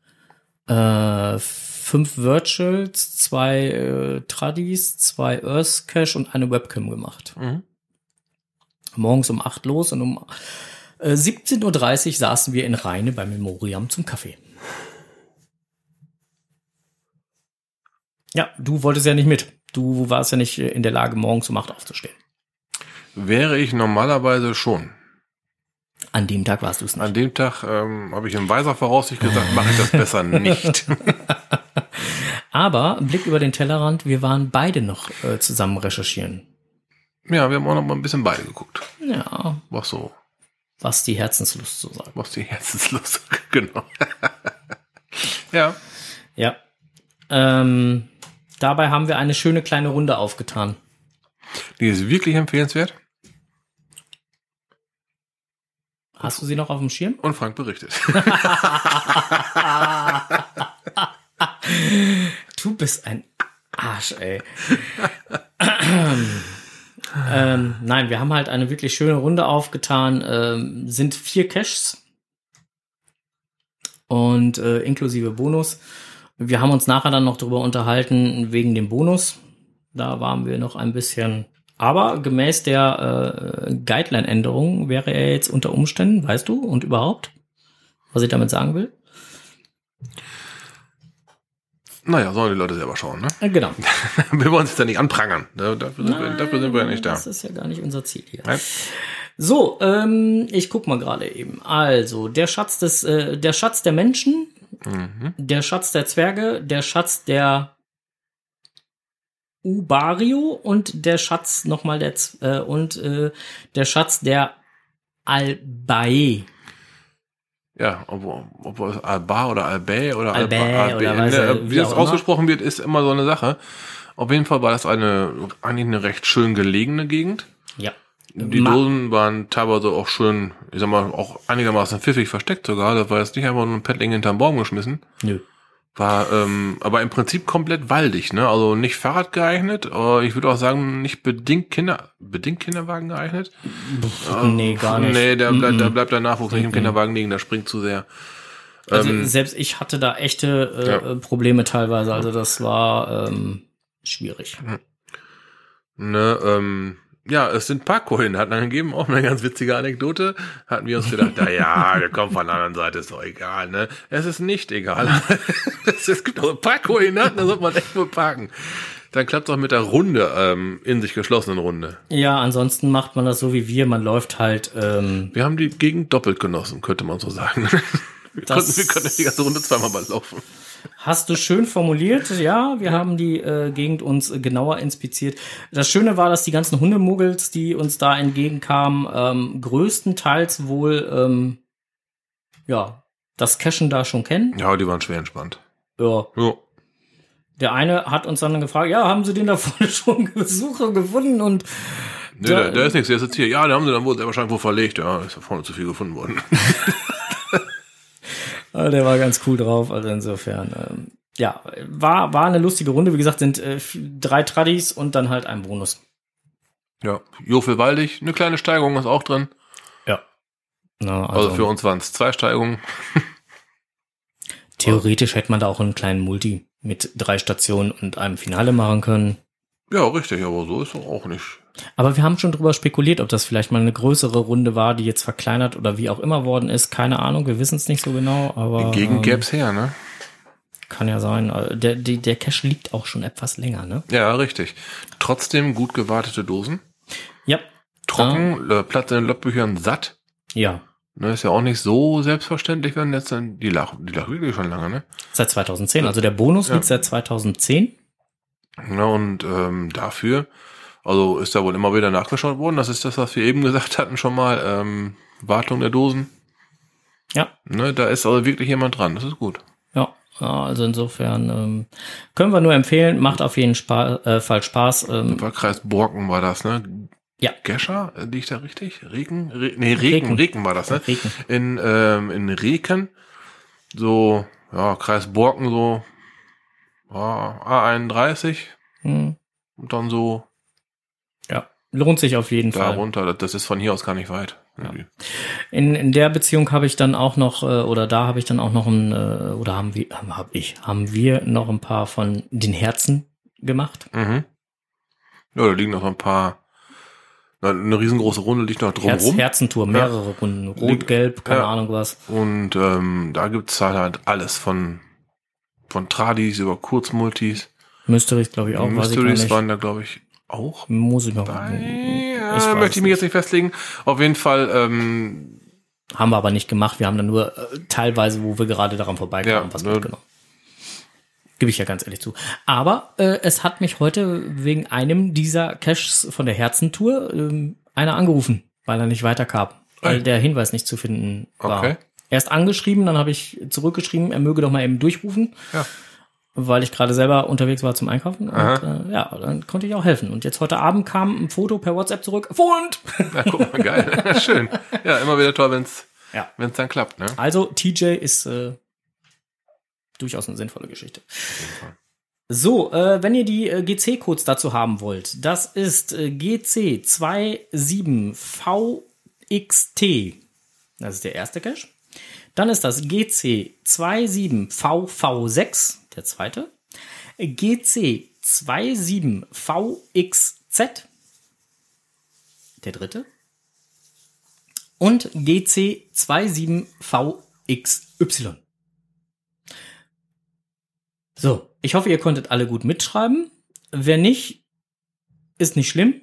A: äh, fünf Virtuals, zwei äh, Tradis, zwei Earth Cache und eine Webcam gemacht.
B: Mhm.
A: Morgens um acht los und um äh, 17.30 Uhr saßen wir in Rheine beim Memoriam zum Kaffee. Ja, du wolltest ja nicht mit. Du warst ja nicht in der Lage, morgens um acht aufzustehen.
B: Wäre ich normalerweise schon.
A: An dem Tag warst du es nicht.
B: An dem Tag ähm, habe ich in weiser Voraussicht gesagt, mache ich das besser nicht.
A: Aber Blick über den Tellerrand, wir waren beide noch äh, zusammen recherchieren.
B: ja, wir haben auch noch mal ein bisschen beide geguckt.
A: Ja,
B: Was so,
A: was die Herzenslust so sagt.
B: was die Herzenslust, genau. ja,
A: Ja. Ähm, dabei haben wir eine schöne kleine Runde aufgetan.
B: die ist wirklich empfehlenswert.
A: Hast du sie noch auf dem Schirm?
B: Und Frank berichtet.
A: Du bist ein Arsch, ey. ähm, nein, wir haben halt eine wirklich schöne Runde aufgetan. Ähm, sind vier Caches und äh, inklusive Bonus. Wir haben uns nachher dann noch darüber unterhalten wegen dem Bonus. Da waren wir noch ein bisschen. Aber gemäß der äh, Guideline-Änderung wäre er jetzt unter Umständen, weißt du, und überhaupt, was ich damit sagen will?
B: naja, sollen die Leute selber schauen, ne?
A: Genau.
B: Wir wollen uns da nicht anprangern. Da- Dafür sind, wir, dafür sind wir ja nicht da.
A: Das ist ja gar nicht unser Ziel hier.
B: Nein.
A: So, ähm, ich guck mal gerade eben. Also, der Schatz des, äh, der Schatz der Menschen,
B: Mhm.
A: der Schatz der Zwerge, der Schatz der Ubario und der Schatz nochmal der Z- äh, und äh, der Schatz der Albae.
B: Ja, ob, ob es Alba oder Albä oder
A: Albä
B: Alba,
A: oder weiß
B: ne,
A: er,
B: wie das ausgesprochen wird, ist immer so eine Sache. Auf jeden Fall war das eine eigentlich eine recht schön gelegene Gegend.
A: Ja.
B: Die
A: Ma-
B: Dosen waren teilweise auch schön, ich sag mal, auch einigermaßen pfiffig versteckt sogar. Das war jetzt nicht einfach nur ein Paddling hinterm Baum geschmissen.
A: Nö.
B: War ähm, aber im Prinzip komplett waldig, ne? Also nicht Fahrrad geeignet, aber ich würde auch sagen, nicht bedingt Kinder, bedingt Kinderwagen geeignet.
A: nee, gar nicht.
B: Nee, da bleibt,
A: Mm-mm.
B: da bleibt der Nachwuchs nicht im Kinderwagen liegen, der springt zu sehr.
A: Also
B: Ähm,
A: selbst ich hatte da echte äh,
B: Ja.
A: äh, Probleme teilweise. Also das war ähm, schwierig.
B: Ne, ähm, ja, es sind Parkkoordinaten angegeben, auch eine ganz witzige Anekdote. Hatten wir uns gedacht, na ja, wir kommen von der anderen Seite, ist doch egal, ne? Es ist nicht egal. es, es gibt auch Parkkoordinaten, da sollte man echt wohl parken. Dann klappt es auch mit der Runde, ähm, in sich geschlossenen Runde.
A: Ja, ansonsten macht man das so wie wir. Man läuft halt. Ähm,
B: Wir haben die Gegend doppelt genossen, könnte man so sagen. Wir
A: Das-
B: konnten, wir konnten die ganze Runde zweimal mal laufen.
A: Hast du schön formuliert, ja. Wir haben die äh, Gegend uns äh, genauer inspiziert. Das Schöne war, dass die ganzen Hundemuggels, die uns da entgegenkamen, ähm, größtenteils wohl ähm, ja das Cashen da schon kennen.
B: Ja, die waren schwer entspannt.
A: Ja.
B: Ja.
A: Der eine hat uns dann gefragt, ja, haben Sie den da vorne schon Besucher gefunden? Und
B: Nee,
A: Da-
B: da, da ist nichts, der ist jetzt hier. Ja, da haben sie dann wohl sehr wahrscheinlich wo verlegt. Ja, ist da vorne zu viel gefunden worden.
A: der war ganz cool drauf. Also insofern, ähm, ja, war, war eine lustige Runde. Wie gesagt, sind äh, drei Tradis und dann halt ein Bonus.
B: Ja, Jofel Waldig, eine kleine Steigerung ist auch drin.
A: Ja. Na,
B: Also, für uns waren es zwei Steigungen.
A: Theoretisch hätte man da auch einen kleinen Multi mit drei Stationen und einem Finale machen können.
B: Ja, richtig, aber so ist es auch nicht.
A: Aber wir haben schon drüber spekuliert, ob das vielleicht mal eine größere Runde war, die jetzt verkleinert oder wie auch immer worden ist. Keine Ahnung, wir wissen es nicht so genau, aber
B: Die Gegend
A: ähm,
B: gäb's her, ne?
A: kann ja sein. Äh, Der, die, der Cache liegt auch schon etwas länger, ne?
B: Ja, richtig. Trotzdem gut gewartete Dosen.
A: Ja.
B: Trocken, äh, Platz in den Logbüchern satt.
A: Ja.
B: Ne, ist ja auch nicht so selbstverständlich, wenn jetzt dann, die lag, die lag wirklich schon lange, ne?
A: Seit 2010. Also der Bonus
B: Ja.
A: liegt seit 2010.
B: Ja, und ähm, dafür, also ist da wohl immer wieder nachgeschaut worden. Das ist das, was wir eben gesagt hatten schon mal. Ähm, Wartung der Dosen.
A: Ja.
B: Ne, da ist also wirklich jemand dran. Das ist gut.
A: Ja. also insofern ähm, können wir nur empfehlen. Macht auf jeden Spa äh, Fall Spaß. Ähm,
B: Wahlkreis Borken war das, ne?
A: Ja.
B: Gescher, äh, liegt da richtig? Regen? Re nee, Regen,
A: Reken.
B: Regen, war das, ne?
A: Reken.
B: In, ähm, in Reken, so, ja, Kreis Borken, so, A31
A: Hm.
B: und dann so
A: Ja. Lohnt sich auf jeden
B: da
A: Fall.
B: runter. Das- ist von hier aus gar nicht weit. irgendwie.
A: In, in der Beziehung habe ich dann auch noch, äh, oder da habe ich dann auch noch ein, äh, oder haben wir, haben hab ich, haben wir noch ein paar von den Herzen gemacht.
B: Mhm. Ja, da liegen noch ein paar, eine riesengroße Runde liegt noch
A: Herz,
B: drumrum.
A: Herzentour, mehrere Runden. Rot, gelb, keine
B: Ja.
A: Ahnung was.
B: Und ähm, da gibt's halt, halt alles von, von Tradis über Kurzmultis.
A: Mysteries, glaube ich, auch,
B: Mysteries waren da, glaube ich, auch
A: Muss ich mal
B: bei.
A: Ich
B: möchte ich mich jetzt nicht festlegen. Auf jeden Fall, ähm,
A: Haben wir aber nicht gemacht. Wir haben dann nur äh, teilweise, wo wir gerade daran vorbeikamen,
B: Ja,
A: was
B: ne.
A: mitgenommen. Gebe ich ja ganz ehrlich zu. Aber äh, es hat mich heute wegen einem dieser Caches von der Herzentour ähm, einer angerufen, weil er nicht weiterkam, weil der Hinweis nicht zu finden war.
B: Okay.
A: Erst angeschrieben, dann habe ich zurückgeschrieben, er möge doch mal eben durchrufen,
B: ja.
A: weil ich gerade selber unterwegs war zum Einkaufen. Und äh, ja, dann konnte ich auch helfen. Und jetzt heute Abend kam ein Foto per WhatsApp zurück. Fund!
B: ja, guck mal, geil. Schön. Ja, immer wieder toll, wenn's,
A: Ja.
B: wenn's dann klappt, ne?
A: Also TJ ist äh, durchaus eine sinnvolle Geschichte. So, äh, wenn ihr die äh, GC-Codes dazu haben wollt, das ist äh, GC27VXT. Das ist der erste Cache. Dann ist das GC27VV6, der zweite. GC27VXZ, der dritte. Und GC27VXY. So, ich hoffe, ihr konntet alle gut mitschreiben. Wer nicht, ist nicht schlimm.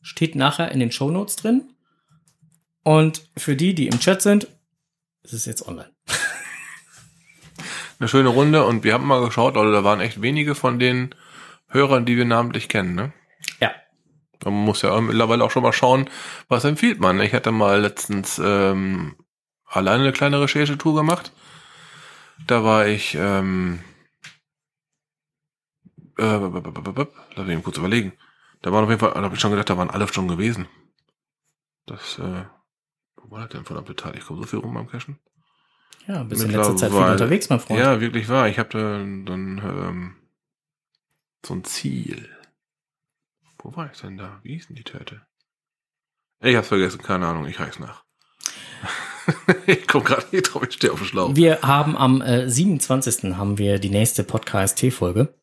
A: Steht nachher in den Shownotes drin. Und für die, die im Chat sind, ist es jetzt online.
B: Eine schöne Runde und wir haben mal geschaut, Leute, da waren echt wenige von den Hörern, die wir namentlich kennen, ne?
A: Ja.
B: Man muss ja mittlerweile auch schon mal schauen, was empfiehlt man. Ich hatte mal letztens ähm, alleine eine kleine Recherchetour gemacht. Da war ich, ähm, äh, lass mich kurz überlegen. Da waren auf jeden Fall, da habe ich schon gedacht, da waren alle schon gewesen. Das, äh, wo war das denn verdammt total? Ich komme so viel rum beim Cashen.
A: Ja, bist in letzter Zeit viel unterwegs, mein Freund.
B: Ja, wirklich wahr. Ich habe da dann ähm, so ein Ziel. Wo war ich denn da? Wie hieß denn die Töte? Ich hab's vergessen, keine Ahnung, ich reich's nach. ich komme gerade nicht drauf, ich stehe auf dem Schlauch.
A: Wir haben am äh, 27. haben wir die nächste Podcast-T-Folge.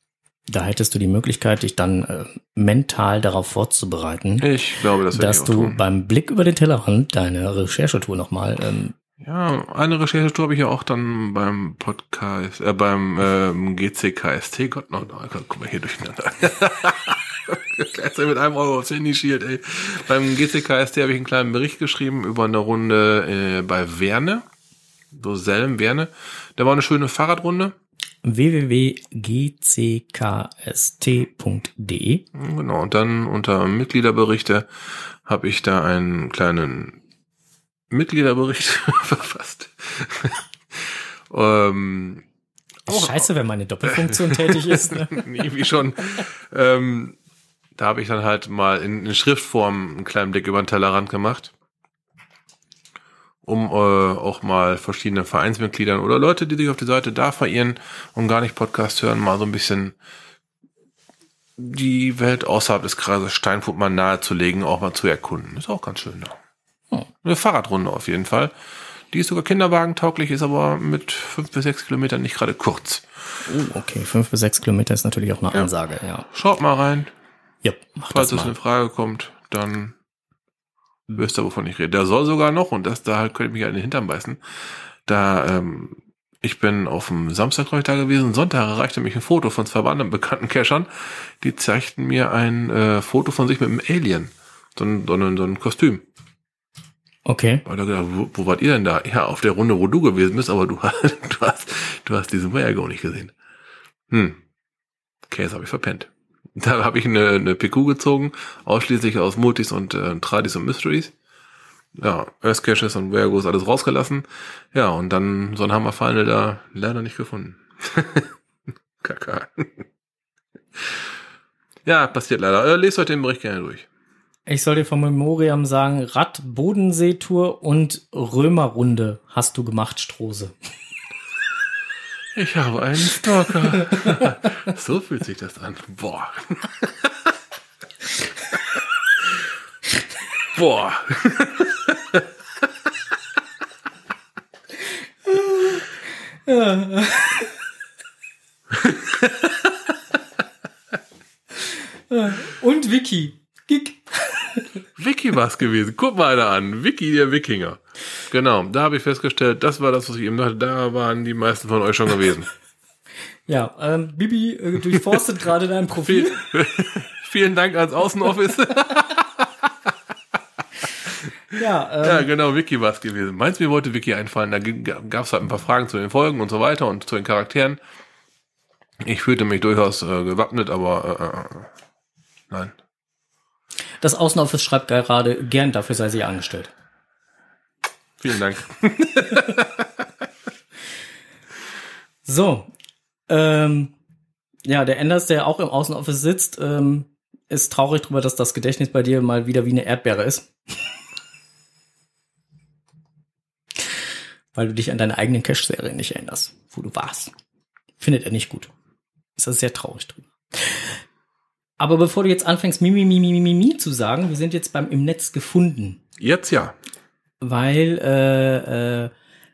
A: Da hättest du die Möglichkeit, dich dann äh, mental darauf vorzubereiten,
B: Ich glaube, das
A: dass du
B: tun.
A: beim Blick über den Tellerrand deine Recherchetour nochmal ähm,
B: Ja, eine Recherchetour habe ich ja auch dann beim Podcast, äh, beim ähm, GCKST, Gott noch, no, guck mal hier durcheinander. Gleich mit einem Euro aufs Handy schielt, ey. Beim GCKST habe ich einen kleinen Bericht geschrieben über eine Runde äh, bei Werne, so Selm, Werne. Da war eine schöne Fahrradrunde.
A: www.gckst.de.
B: Genau, und dann unter Mitgliederberichte habe ich da einen kleinen Mitgliederbericht verfasst. ähm, auch-
A: Scheiße, wenn meine Doppelfunktion tätig ist. Ne?
B: irgendwie schon. ähm, da habe ich dann halt mal in, in Schriftform einen kleinen Blick über den Tellerrand gemacht, um äh, auch mal verschiedene Vereinsmitgliedern oder Leute, die sich auf die Seite da verirren und gar nicht Podcast hören, mal so ein bisschen die Welt außerhalb des Kreises Steinfurt mal nahezulegen, auch mal zu erkunden. Ist auch ganz schön. Ne?
A: Hm.
B: Eine Fahrradrunde auf jeden Fall. Die ist sogar kinderwagentauglich, ist aber mit fünf bis sechs Kilometern nicht gerade kurz.
A: Oh, okay, fünf bis sechs Kilometer ist natürlich auch eine Ansage, ja.
B: Schaut mal rein.
A: Ja, mach
B: Falls
A: das
B: es
A: mal.
B: in Frage kommt, dann wisst ihr, wovon ich rede. Da soll sogar noch, und das da halt könnte ich mich an den Hintern beißen, da, ähm, ich bin auf dem Samstag, glaube ich, da gewesen. Sonntag erreichte mich ein Foto von zwei anderen bekannten Cachern. Die zeigten mir ein äh, Foto von sich mit einem Alien. So ein, so ein, so ein Kostüm.
A: Okay.
B: Und da gedacht, wo, wo wart ihr denn da? Ja, auf der Runde, wo du gewesen bist, aber du, hast- du hast, du hast diesen Wehrgo nicht gesehen. Hm. Käse habe ich verpennt. Da habe ich eine, eine PQ gezogen, ausschließlich aus Multis und äh, Tradis und Mysteries. Ja, Earth Caches und Wehrgos alles rausgelassen. Ja, und dann so ein Hammerfeinde da leider nicht gefunden. Kaka. ja, passiert leider. Äh, lest euch den Bericht gerne durch.
A: Ich soll dir vom Memoriam sagen, Rad, Bodenseetour und Römerrunde hast du gemacht, Strose.
B: Ich habe einen Stalker. so fühlt sich das an. Boah. Boah.
A: Und Vicky. Gig.
B: Vicky war's gewesen. Guck mal einer an. Vicky, der Wikinger. Genau, da habe ich festgestellt, das war das, was ich eben dachte. Da waren die meisten von euch schon gewesen.
A: Ja, ähm, Bibi äh, durchforstet gerade dein Profil.
B: Vielen Dank ans Außenoffice.
A: Ja, ähm,
B: Ja, genau, Vicky war's gewesen. Meinst du, mir wollte Vicky einfallen? Da gab es halt ein paar Fragen zu den Folgen und so weiter und zu den Charakteren. Ich fühlte mich durchaus äh, gewappnet, aber äh, äh, nein.
A: das Außenoffice schreibt gerade, gern dafür sei sie angestellt.
B: Vielen Dank.
A: So. Ähm, ja, der Enders, der auch im Außenoffice sitzt, ähm, ist traurig drüber, dass das Gedächtnis bei dir mal wieder wie eine Erdbeere ist. Weil du dich an deine eigenen Cash-Serie nicht erinnerst, wo du warst. Findet er nicht gut. Ist er sehr traurig drüber. Aber bevor du jetzt anfängst, Mimi, Mimi, Mimi, Mimi zu sagen, wir sind jetzt beim im Netz gefunden.
B: Jetzt ja.
A: Weil äh, äh,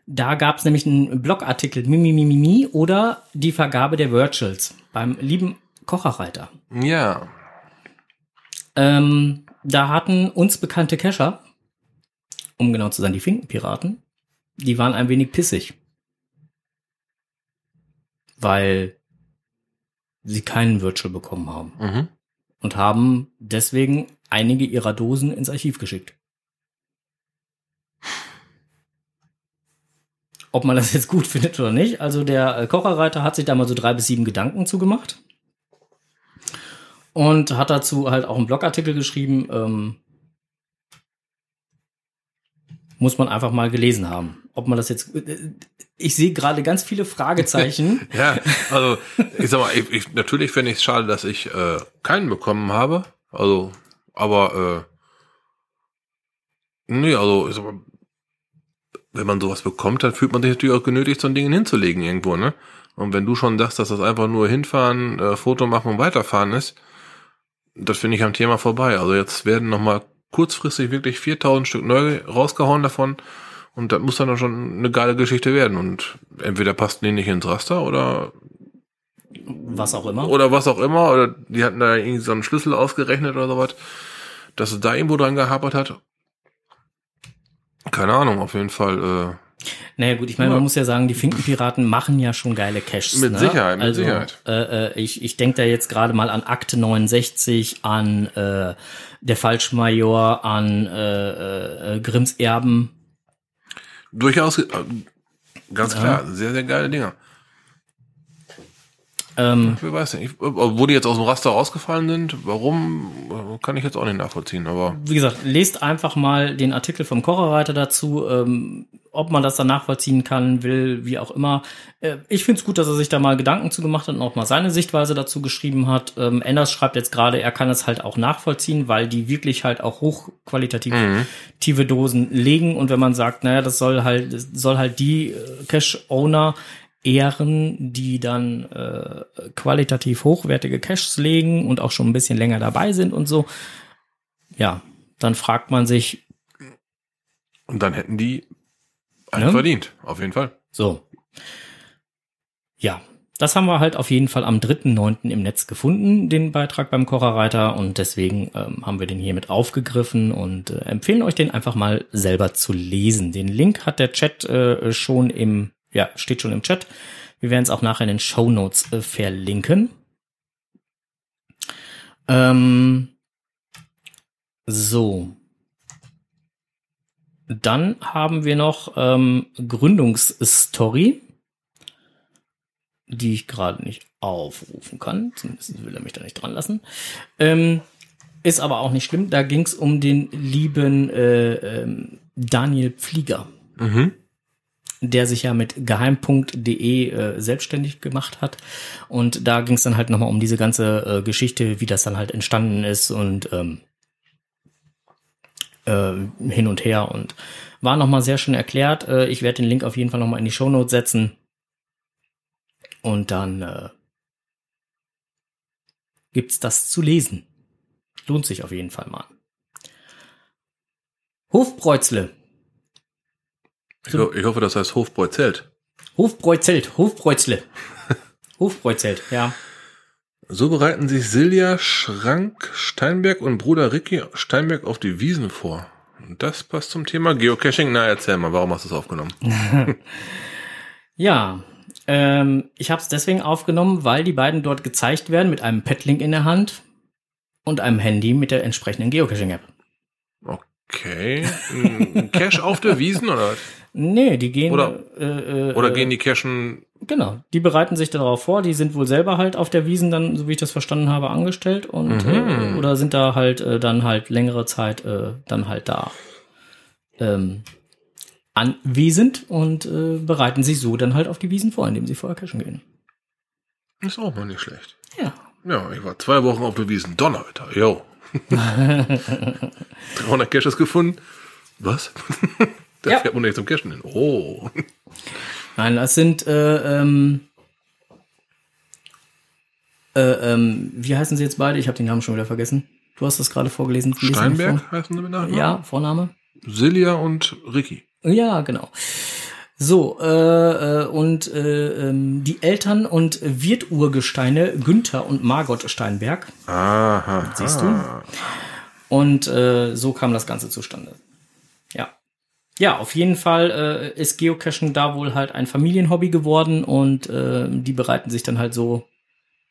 A: da gab es nämlich einen Blogartikel Mimi, Mimi, Mimi oder die Vergabe der Virtuals beim lieben Kocherreiter.
B: Ja.
A: Ähm, da hatten uns bekannte Cacher, um genau zu sein, die Finkenpiraten, die waren ein wenig pissig. Weil sie keinen Virtual bekommen haben
B: Mhm.
A: und haben deswegen einige ihrer Dosen ins Archiv geschickt. Ob man das jetzt gut findet oder nicht. Also der äh, Kocherreiter hat sich da mal so drei bis sieben Gedanken zugemacht und hat dazu halt auch einen Blogartikel geschrieben. Ähm, muss man einfach mal gelesen haben. Ob man das jetzt, äh, ich sehe gerade ganz viele Fragezeichen.
B: ja, also ich sag mal, ich, ich, natürlich finde ich es schade, dass ich äh, keinen bekommen habe. Also, aber äh, nee, also ich sag mal, wenn man sowas bekommt, dann fühlt man sich natürlich auch genötigt, so ein Ding hinzulegen irgendwo, ne? Und wenn du schon sagst, dass das einfach nur hinfahren, äh, Foto machen und weiterfahren ist, das finde ich am Thema vorbei. Also jetzt werden nochmal kurzfristig wirklich 4000 Stück neu rausgehauen davon. Und das muss dann schon eine geile Geschichte werden. Und entweder passt die nicht ins Raster oder
A: was auch immer.
B: Oder was auch immer. Oder die hatten da irgendwie so einen Schlüssel ausgerechnet oder sowas, dass es da irgendwo dran gehapert hat. Keine Ahnung, auf jeden Fall. Äh,
A: naja gut, ich meine, man muss ja sagen, die Finkenpiraten machen ja schon geile Caches.
B: Mit
A: ne?
B: Sicherheit, mit
A: also,
B: Sicherheit.
A: Äh, äh, ich ich denke da jetzt gerade mal an Akte 69, an äh, der Falschmajor, an äh, äh, Grimms Erben.
B: Durchaus, äh, ganz klar, ja. sehr, sehr geile Dinger. Ähm, ich weiß nicht, wo die jetzt aus dem Raster rausgefallen sind, warum, kann ich jetzt auch nicht nachvollziehen, aber.
A: Wie gesagt, lest einfach mal den Artikel vom Kocherreiter dazu, ähm, ob man das dann nachvollziehen kann, will, wie auch immer. Äh, ich finde es gut, dass er sich da mal Gedanken zu gemacht hat und auch mal seine Sichtweise dazu geschrieben hat. Ähm, Enders schreibt jetzt gerade, er kann es halt auch nachvollziehen, weil die wirklich halt auch hochqualitative mhm. Dosen legen und wenn man sagt, naja, das soll halt, soll halt die äh, Cash-Owner Ehren, die dann äh, qualitativ hochwertige Caches legen und auch schon ein bisschen länger dabei sind und so. Ja, dann fragt man sich.
B: Und dann hätten die einen ne? verdient, auf jeden Fall.
A: So. Ja, das haben wir halt auf jeden Fall am 3.9. im Netz gefunden, den Beitrag beim Kocherreiter. Und deswegen ähm, haben wir den hier mit aufgegriffen und äh, empfehlen euch den einfach mal selber zu lesen. Den Link hat der Chat äh, schon im ja, steht schon im Chat. Wir werden es auch nachher in den Show Notes äh, verlinken. Ähm, so. Dann haben wir noch ähm, Gründungsstory, die ich gerade nicht aufrufen kann. Zumindest will er mich da nicht dran lassen. Ähm, ist aber auch nicht schlimm. Da ging es um den lieben äh, ähm, Daniel Pflieger. Mhm der sich ja mit geheim.de äh, selbstständig gemacht hat. Und da ging es dann halt nochmal um diese ganze äh, Geschichte, wie das dann halt entstanden ist und ähm, äh, hin und her und war nochmal sehr schön erklärt. Äh, ich werde den Link auf jeden Fall nochmal in die Shownotes setzen. Und dann äh, gibt's das zu lesen. Lohnt sich auf jeden Fall mal. Hofbräuzle
B: ich, ho ich hoffe, das heißt Hofbräuzelt.
A: Hofbräuzelt, Hofbräuzle. Hofbräuzelt, ja.
B: So bereiten sich Silja Schrank Steinberg und Bruder Ricky Steinberg auf die Wiesen vor. Und das passt zum Thema Geocaching. Na, erzähl mal, warum hast du es aufgenommen?
A: ja, ähm, ich habe es deswegen aufgenommen, weil die beiden dort gezeigt werden mit einem Petlink in der Hand und einem Handy mit der entsprechenden Geocaching-App.
B: Okay. Cache auf der Wiesen oder was?
A: Nee, die gehen.
B: Oder, äh, äh, oder gehen die Cachen.
A: Genau, die bereiten sich darauf vor, die sind wohl selber halt auf der Wiesen dann, so wie ich das verstanden habe, angestellt und mhm. äh, oder sind da halt äh, dann halt längere Zeit äh, dann halt da ähm, anwesend und äh, bereiten sich so dann halt auf die Wiesen vor, indem sie vorher cashen gehen.
B: Ist auch mal nicht schlecht.
A: Ja.
B: Ja, ich war zwei Wochen auf der Wiesen. Donnerwetter, yo. 300 Caches gefunden. Was? Da ja. fährt man nicht zum Cashen hin. Oh.
A: Nein, das sind, äh, ähm, äh, ähm, wie heißen sie jetzt beide? Ich habe den Namen schon wieder vergessen. Du hast das gerade vorgelesen.
B: Steinberg heißen sie mit Nachnamen?
A: Ja, Vorname.
B: Silja und Ricky.
A: Ja, genau. So, äh, äh, und äh, ähm, die Eltern und Wirturgesteine Günther und Margot Steinberg.
B: Aha.
A: Siehst du? Und äh, so kam das Ganze zustande. Ja. Auf jeden Fall äh, ist Geocaching da wohl halt ein Familienhobby geworden und äh, die bereiten sich dann halt so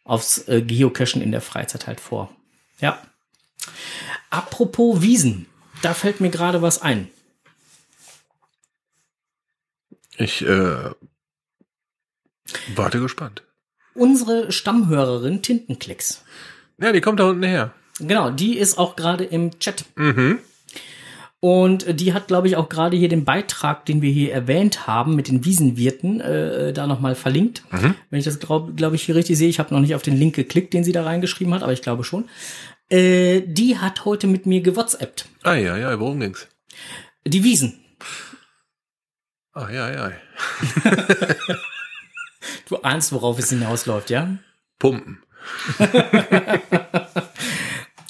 A: aufs äh, Geocachen in der Freizeit halt vor. Ja. Apropos Wiesen, da fällt mir gerade was ein.
B: Ich äh, warte gespannt.
A: Unsere Stammhörerin Tintenklecks.
B: Ja, die kommt da unten her.
A: Genau, die ist auch gerade im Chat.
B: Mhm.
A: Und die hat, glaube ich, auch gerade hier den Beitrag, den wir hier erwähnt haben mit den Wiesenwirten, äh, da nochmal verlinkt.
B: Mhm.
A: Wenn ich das, glaube glaub ich, hier richtig sehe. Ich habe noch nicht auf den Link geklickt, den sie da reingeschrieben hat, aber ich glaube schon. Äh, die hat heute mit mir gewhatsappt.
B: Ah, ja, ja, worum ging's?
A: Die Wiesen.
B: Ah, ja, ja.
A: Du ahnst, worauf es hinausläuft, ja?
B: Pumpen.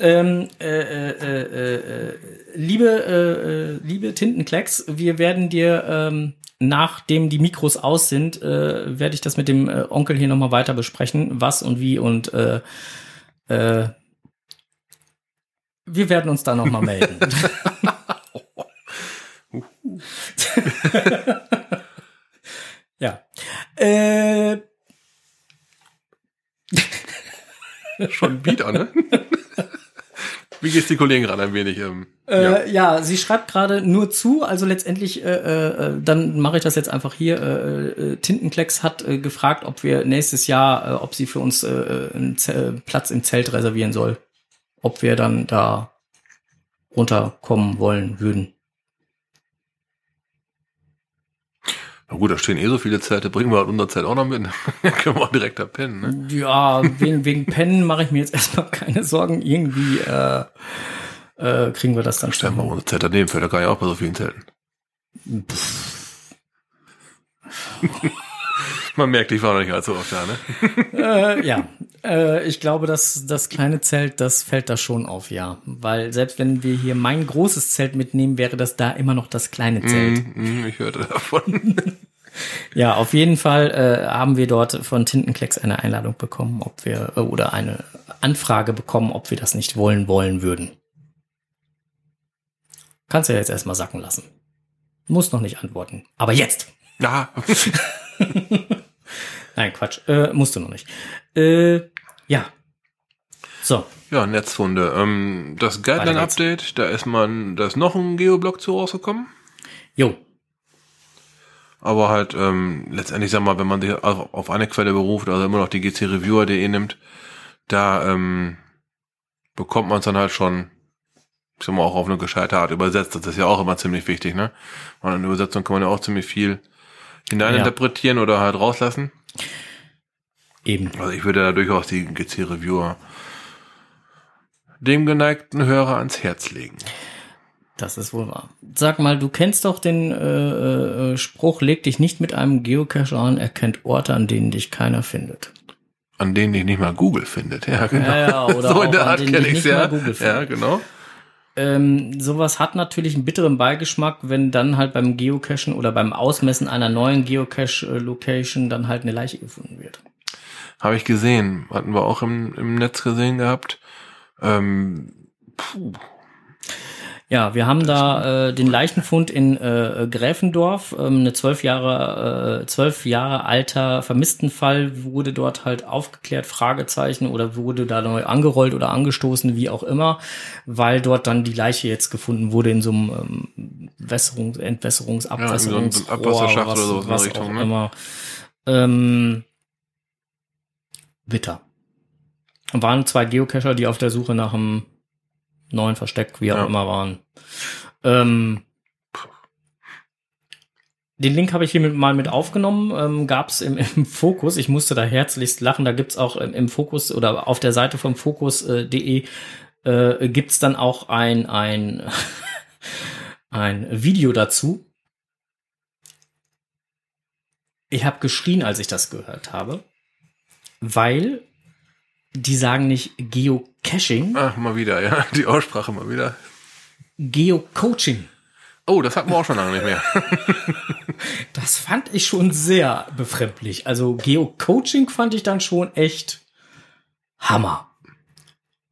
A: Ähm, äh, äh, äh, äh, liebe, äh, äh, liebe Tintenklecks, wir werden dir, ähm, nachdem die Mikros aus sind, äh, werde ich das mit dem äh, Onkel hier nochmal weiter besprechen, was und wie und äh, äh, wir werden uns da nochmal melden. ja. Äh,
B: Schon wieder, ne? Wie geht's die Kollegen gerade ein wenig? Ähm,
A: Äh, ja. sie schreibt gerade nur zu, also letztendlich, äh, äh, dann mache ich das jetzt einfach hier. Äh, äh, Tintenklecks hat äh, gefragt, ob wir nächstes Jahr, ob sie für uns einen Ze Platz im Zelt reservieren soll. Ob wir dann da runterkommen wollen würden.
B: Na gut, da stehen eh so viele Zelte, bringen wir halt unser Zelt auch noch mit. Dann können wir auch direkt da pennen, ne?
A: Ja, wegen, wegen Pennen mache ich mir jetzt erstmal keine Sorgen. Irgendwie äh, äh, kriegen wir das dann
B: Stellen
A: schon.
B: wir unser Zelt daneben, fällt da gar nicht auch bei so vielen Zelten. Man merkt, ich war noch nicht allzu oft da, ne?
A: Äh, ja, äh, ich glaube, dass das kleine Zelt, das fällt da schon auf, ja. Weil selbst wenn wir hier mein großes Zelt mitnehmen, wäre das da immer noch das kleine Zelt.
B: Mhm, ich hörte davon.
A: Ja, auf jeden Fall äh, haben wir dort von Tintenklecks eine Einladung bekommen, ob wir äh, oder eine Anfrage bekommen, ob wir das nicht wollen wollen würden. Kannst du ja jetzt erstmal sacken lassen. Muss noch nicht antworten. Aber jetzt!
B: Ja,
A: Nein, Quatsch. Äh, musst du noch nicht. Äh, ja. So.
B: ja, Netzfunde. Ähm, das Guideline-Update, da ist man, da ist noch ein Geoblock zu rausgekommen.
A: Jo.
B: Aber halt, ähm, letztendlich, sag mal, wenn man sich auf, auf eine Quelle beruft, also immer noch die gcreviewer.de nimmt, da ähm, bekommt man es dann halt schon, ich sag mal, auch auf eine gescheite Art übersetzt. Das ist ja auch immer ziemlich wichtig, ne? Und in der Übersetzung kann man ja auch ziemlich viel hineininterpretieren oder halt rauslassen.
A: Eben.
B: Also ich würde da durchaus die GC-Reviewer dem geneigten Hörer ans Herz legen.
A: Das ist wohl wahr. Sag mal, du kennst doch den äh, äh, Spruch, leg dich nicht mit einem Geocacher an, er kennt Orte, an denen dich keiner findet.
B: An denen ich nicht mal Google findet. Ja, genau.
A: Ja, ja, oder
B: so in der Art kenne
A: dich nicht
B: ja. ja, genau.
A: Ähm, sowas hat natürlich einen bitteren Beigeschmack, wenn dann halt beim Geocachen oder beim Ausmessen einer neuen Geocache-Location dann halt eine Leiche gefunden wird.
B: Habe ich gesehen. Hatten wir auch im, im Netz gesehen gehabt. Ähm, puh.
A: Ja, wir haben da äh, den Leichenfund in äh, Gräfendorf. Ähm, eine zwölf Jahre, äh, zwölf Jahre alter Vermisstenfall wurde dort halt aufgeklärt, Fragezeichen, oder wurde da neu angerollt oder angestoßen, wie auch immer, weil dort dann die Leiche jetzt gefunden wurde in so einem ähm, Wässerungs-, Entwässerungs-,
B: Ja, in so
A: was,
B: oder sowas in der Richtung, ne?
A: immer. Ähm, bitter. Waren zwei Geocacher, die auf der Suche nach einem neuen Versteck, wie auch
B: Ja.
A: immer waren. Ähm, den Link habe ich hier mit, mal mit aufgenommen. Ähm, Gab es im, im Fokus. Ich musste da herzlichst lachen. Da gibt's auch im, im Fokus oder auf der Seite vom Fokus.de äh, gibt's dann auch ein, ein, ein Video dazu. Ich habe geschrien, als ich das gehört habe, weil die sagen nicht Geocaching,
B: Ach, mal wieder, ja. Die Aussprache mal wieder.
A: Geocoaching.
B: Oh, das hatten wir auch schon lange nicht mehr.
A: Das fand ich schon sehr befremdlich. Also Geocoaching fand ich dann schon echt Hammer.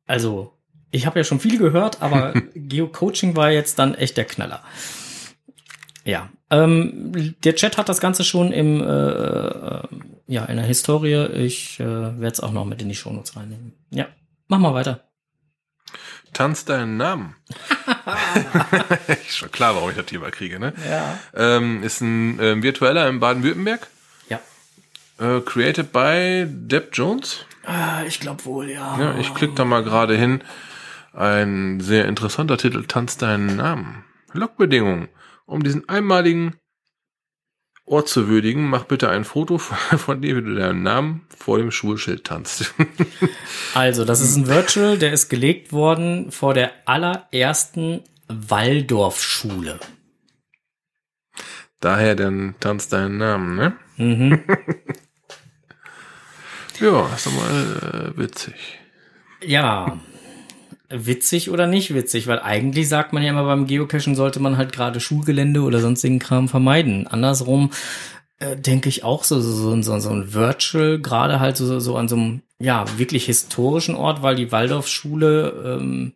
A: Also, ich habe ja schon viel gehört, aber Geocoaching war jetzt dann echt der Knaller. Ja, ähm, der Chat hat das Ganze schon im, äh, äh, ja, in der Historie. Ich äh, werde es auch noch mit in die Shownotes reinnehmen. Ja, mach mal weiter.
B: Tanz deinen Namen. ist schon klar, warum ich das Thema kriege, ne?
A: Ja.
B: Ähm, ist ein ähm, virtueller in Baden-Württemberg.
A: Ja.
B: Äh, created by Deb Jones.
A: Ah, ich glaube wohl, ja.
B: Ja, ich klicke da mal gerade hin. Ein sehr interessanter Titel, Tanz deinen Namen. Logbedingungen. Um diesen einmaligen Ort zu würdigen, mach bitte ein Foto von dir, wie du deinen Namen vor dem Schulschild tanzt.
A: Also, das ist ein Virtual, der ist gelegt worden vor der allerersten Waldorfschule.
B: Daher dann tanz deinen Namen, ne?
A: Mhm.
B: ja, ist doch mal äh, witzig.
A: Ja. Witzig oder nicht witzig, weil eigentlich sagt man ja immer beim Geocachen sollte man halt gerade Schulgelände oder sonstigen Kram vermeiden. Andersrum äh, denke ich auch so, so, so, so ein Virtual, gerade halt so, so an so einem, ja, wirklich historischen Ort, weil die Waldorfschule ähm,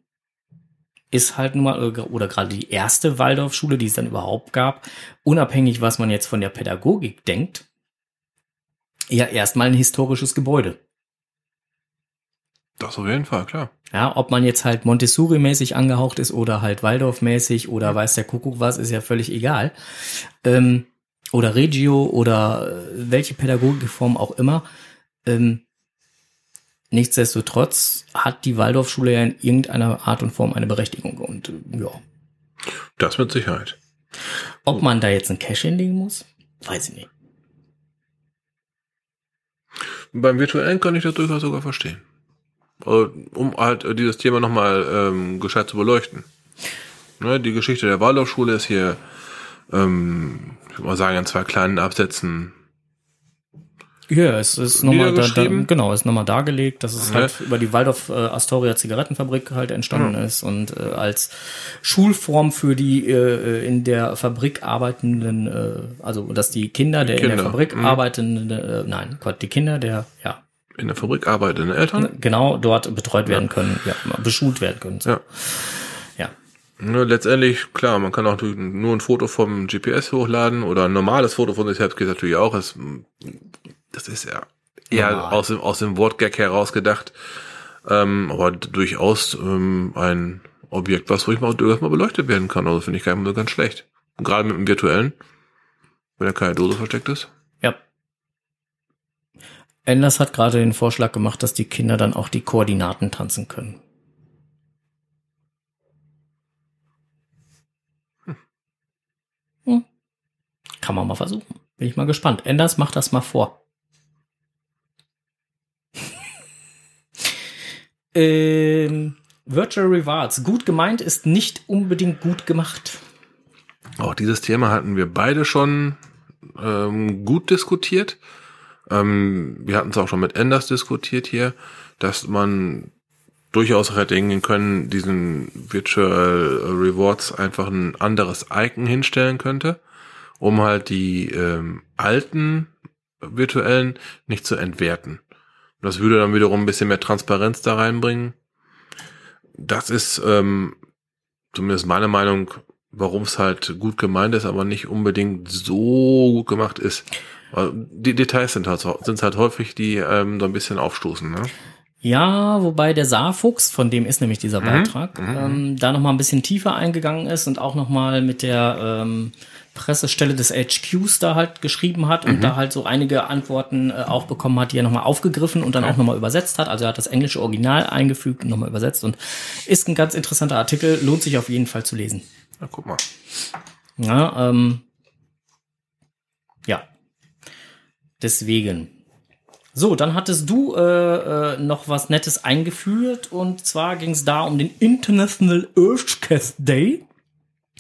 A: ist halt nun mal, oder, oder gerade die erste Waldorfschule, die es dann überhaupt gab, unabhängig, was man jetzt von der Pädagogik denkt, ja erstmal ein historisches Gebäude.
B: Das auf jeden Fall, klar.
A: Ja, ob man jetzt halt Montessori-mäßig angehaucht ist oder halt Waldorf-mäßig oder weiß der Kuckuck was, ist ja völlig egal. Ähm, oder Regio oder äh, welche Pädagogikform auch immer. Ähm, nichtsdestotrotz hat die Waldorfschule ja in irgendeiner Art und Form eine Berechtigung und äh, ja.
B: Das mit Sicherheit.
A: Ob man da jetzt ein Cash hinlegen muss, weiß ich nicht.
B: Beim virtuellen kann ich das durchaus sogar verstehen. Äh, Um halt äh, dieses Thema nochmal ähm, gescheit zu beleuchten. Ne, die Geschichte der Waldorfschule ist hier, ähm, ich würde mal sagen, in zwei kleinen Absätzen
A: Ja, es ist nochmal da, da, genau, ist nochmal dargelegt, dass es
B: Ja.
A: halt über die Waldorf äh, Astoria Zigarettenfabrik halt entstanden ist und äh, als Schulform für die äh, in der Fabrik arbeitenden, äh, also dass die Kinder der in
B: Kinder,
A: der Fabrik
B: mhm.
A: arbeitenden, äh, nein, Gott, die Kinder der, ja,
B: in der Fabrik arbeitende Eltern.
A: genau dort betreut werden können, ja, beschult werden können. So.
B: Ja.
A: ja.
B: Ne, letztendlich, klar, man kann auch nur ein Foto vom GPS hochladen oder ein normales Foto von sich selbst geht natürlich auch. Das, das ist ja eher
A: Normal.
B: aus dem, aus dem Wortgag herausgedacht. Ähm, aber durchaus ähm, ein Objekt, was ruhig mal, durchaus mal beleuchtet werden kann. Also finde ich gar nicht mal so ganz schlecht. Und gerade mit dem virtuellen, wenn da keine Dose versteckt ist.
A: Enders hat gerade den Vorschlag gemacht, dass die Kinder dann auch die Koordinaten tanzen können. Hm. Kann man mal versuchen. Bin ich mal gespannt. Enders macht das mal vor. ähm, Virtual Rewards. Gut gemeint ist nicht unbedingt gut gemacht.
B: Auch dieses Thema hatten wir beide schon ähm, gut diskutiert. Ähm, wir hatten es auch schon mit Enders diskutiert hier, dass man durchaus hätte hingehen können, diesen Virtual Rewards einfach ein anderes Icon hinstellen könnte, um halt die ähm, alten virtuellen nicht zu entwerten. Das würde dann wiederum ein bisschen mehr Transparenz da reinbringen. Das ist ähm, zumindest meine Meinung, warum es halt gut gemeint ist, aber nicht unbedingt so gut gemacht ist. Weil Die Details sind halt, sind halt häufig, die ähm, so ein bisschen aufstoßen. Ne?
A: Ja, wobei der Saarfuchs, von dem ist nämlich dieser Beitrag, ähm, da noch mal ein bisschen tiefer eingegangen ist und auch noch mal mit der ähm, Pressestelle des HQs da halt geschrieben hat und da halt so einige Antworten äh, auch bekommen hat, die er noch mal aufgegriffen und dann auch noch mal übersetzt hat. Also er hat das englische Original eingefügt und noch mal übersetzt und ist ein ganz interessanter Artikel, lohnt sich auf jeden Fall zu lesen.
B: Ja, guck mal.
A: Ja, ähm, ja. Deswegen. So, dann hattest du äh, äh, noch was Nettes eingeführt und zwar ging es da um den International Earthcast Day.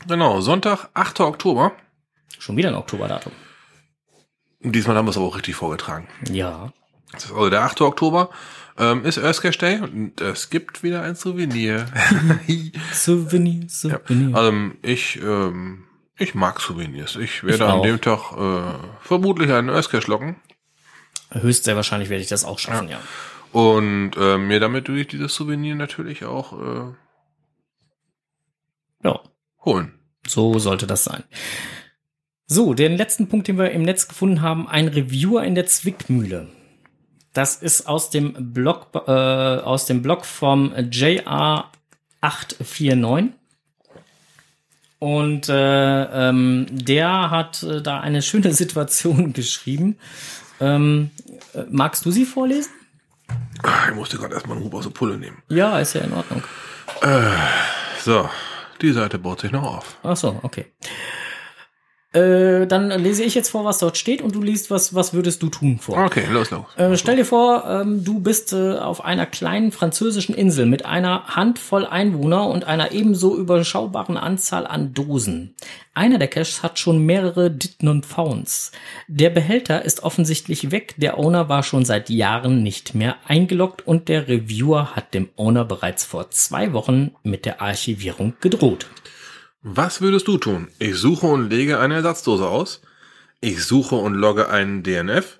B: Genau, Sonntag, 8. Oktober.
A: Schon wieder ein Oktoberdatum.
B: Diesmal haben wir es aber auch richtig vorgetragen.
A: Ja.
B: Also der 8. Oktober ähm, ist Earthcash Day und es gibt wieder ein Souvenir.
A: Souvenir, Souvenir.
B: ähm, ich, ähm, ich mag Souvenirs. Ich werde
A: Ich
B: an dem Tag äh, vermutlich einen Earthcash locken
A: Höchst sehr wahrscheinlich werde ich das auch schaffen, ja.
B: und äh, mir damit durch dieses Souvenir natürlich auch äh,
A: Ja,
B: holen.
A: so sollte das sein. So, den letzten Punkt, den wir im Netz gefunden haben, ein Reviewer in der Zwickmühle. Das ist aus dem Blog, äh, aus dem Blog vom JR849. Und äh, ähm, der hat äh, da eine schöne Situation geschrieben. Ähm, äh, magst du sie vorlesen?
B: Ah, Ich musste gerade erstmal einen Hub aus der Pulle nehmen.
A: Ja, ist ja in Ordnung.
B: So, die Seite baut sich noch auf.
A: Ach so, okay. Äh, dann lese ich jetzt vor, was dort steht, und du liest, was, was würdest du tun vor.
B: Okay, los, los.
A: Äh, stell dir vor, ähm, du bist äh, auf einer kleinen französischen Insel mit einer Handvoll Einwohner und einer ebenso überschaubaren Anzahl an Dosen. Einer der Caches hat schon mehrere Ditten und Founds. Der Behälter ist offensichtlich weg, der Owner war schon seit Jahren nicht mehr eingeloggt und der Reviewer hat dem Owner bereits vor zwei Wochen mit der Archivierung gedroht.
B: Was würdest du tun? Ich suche und lege eine Ersatzdose aus. Ich suche und logge einen DNF.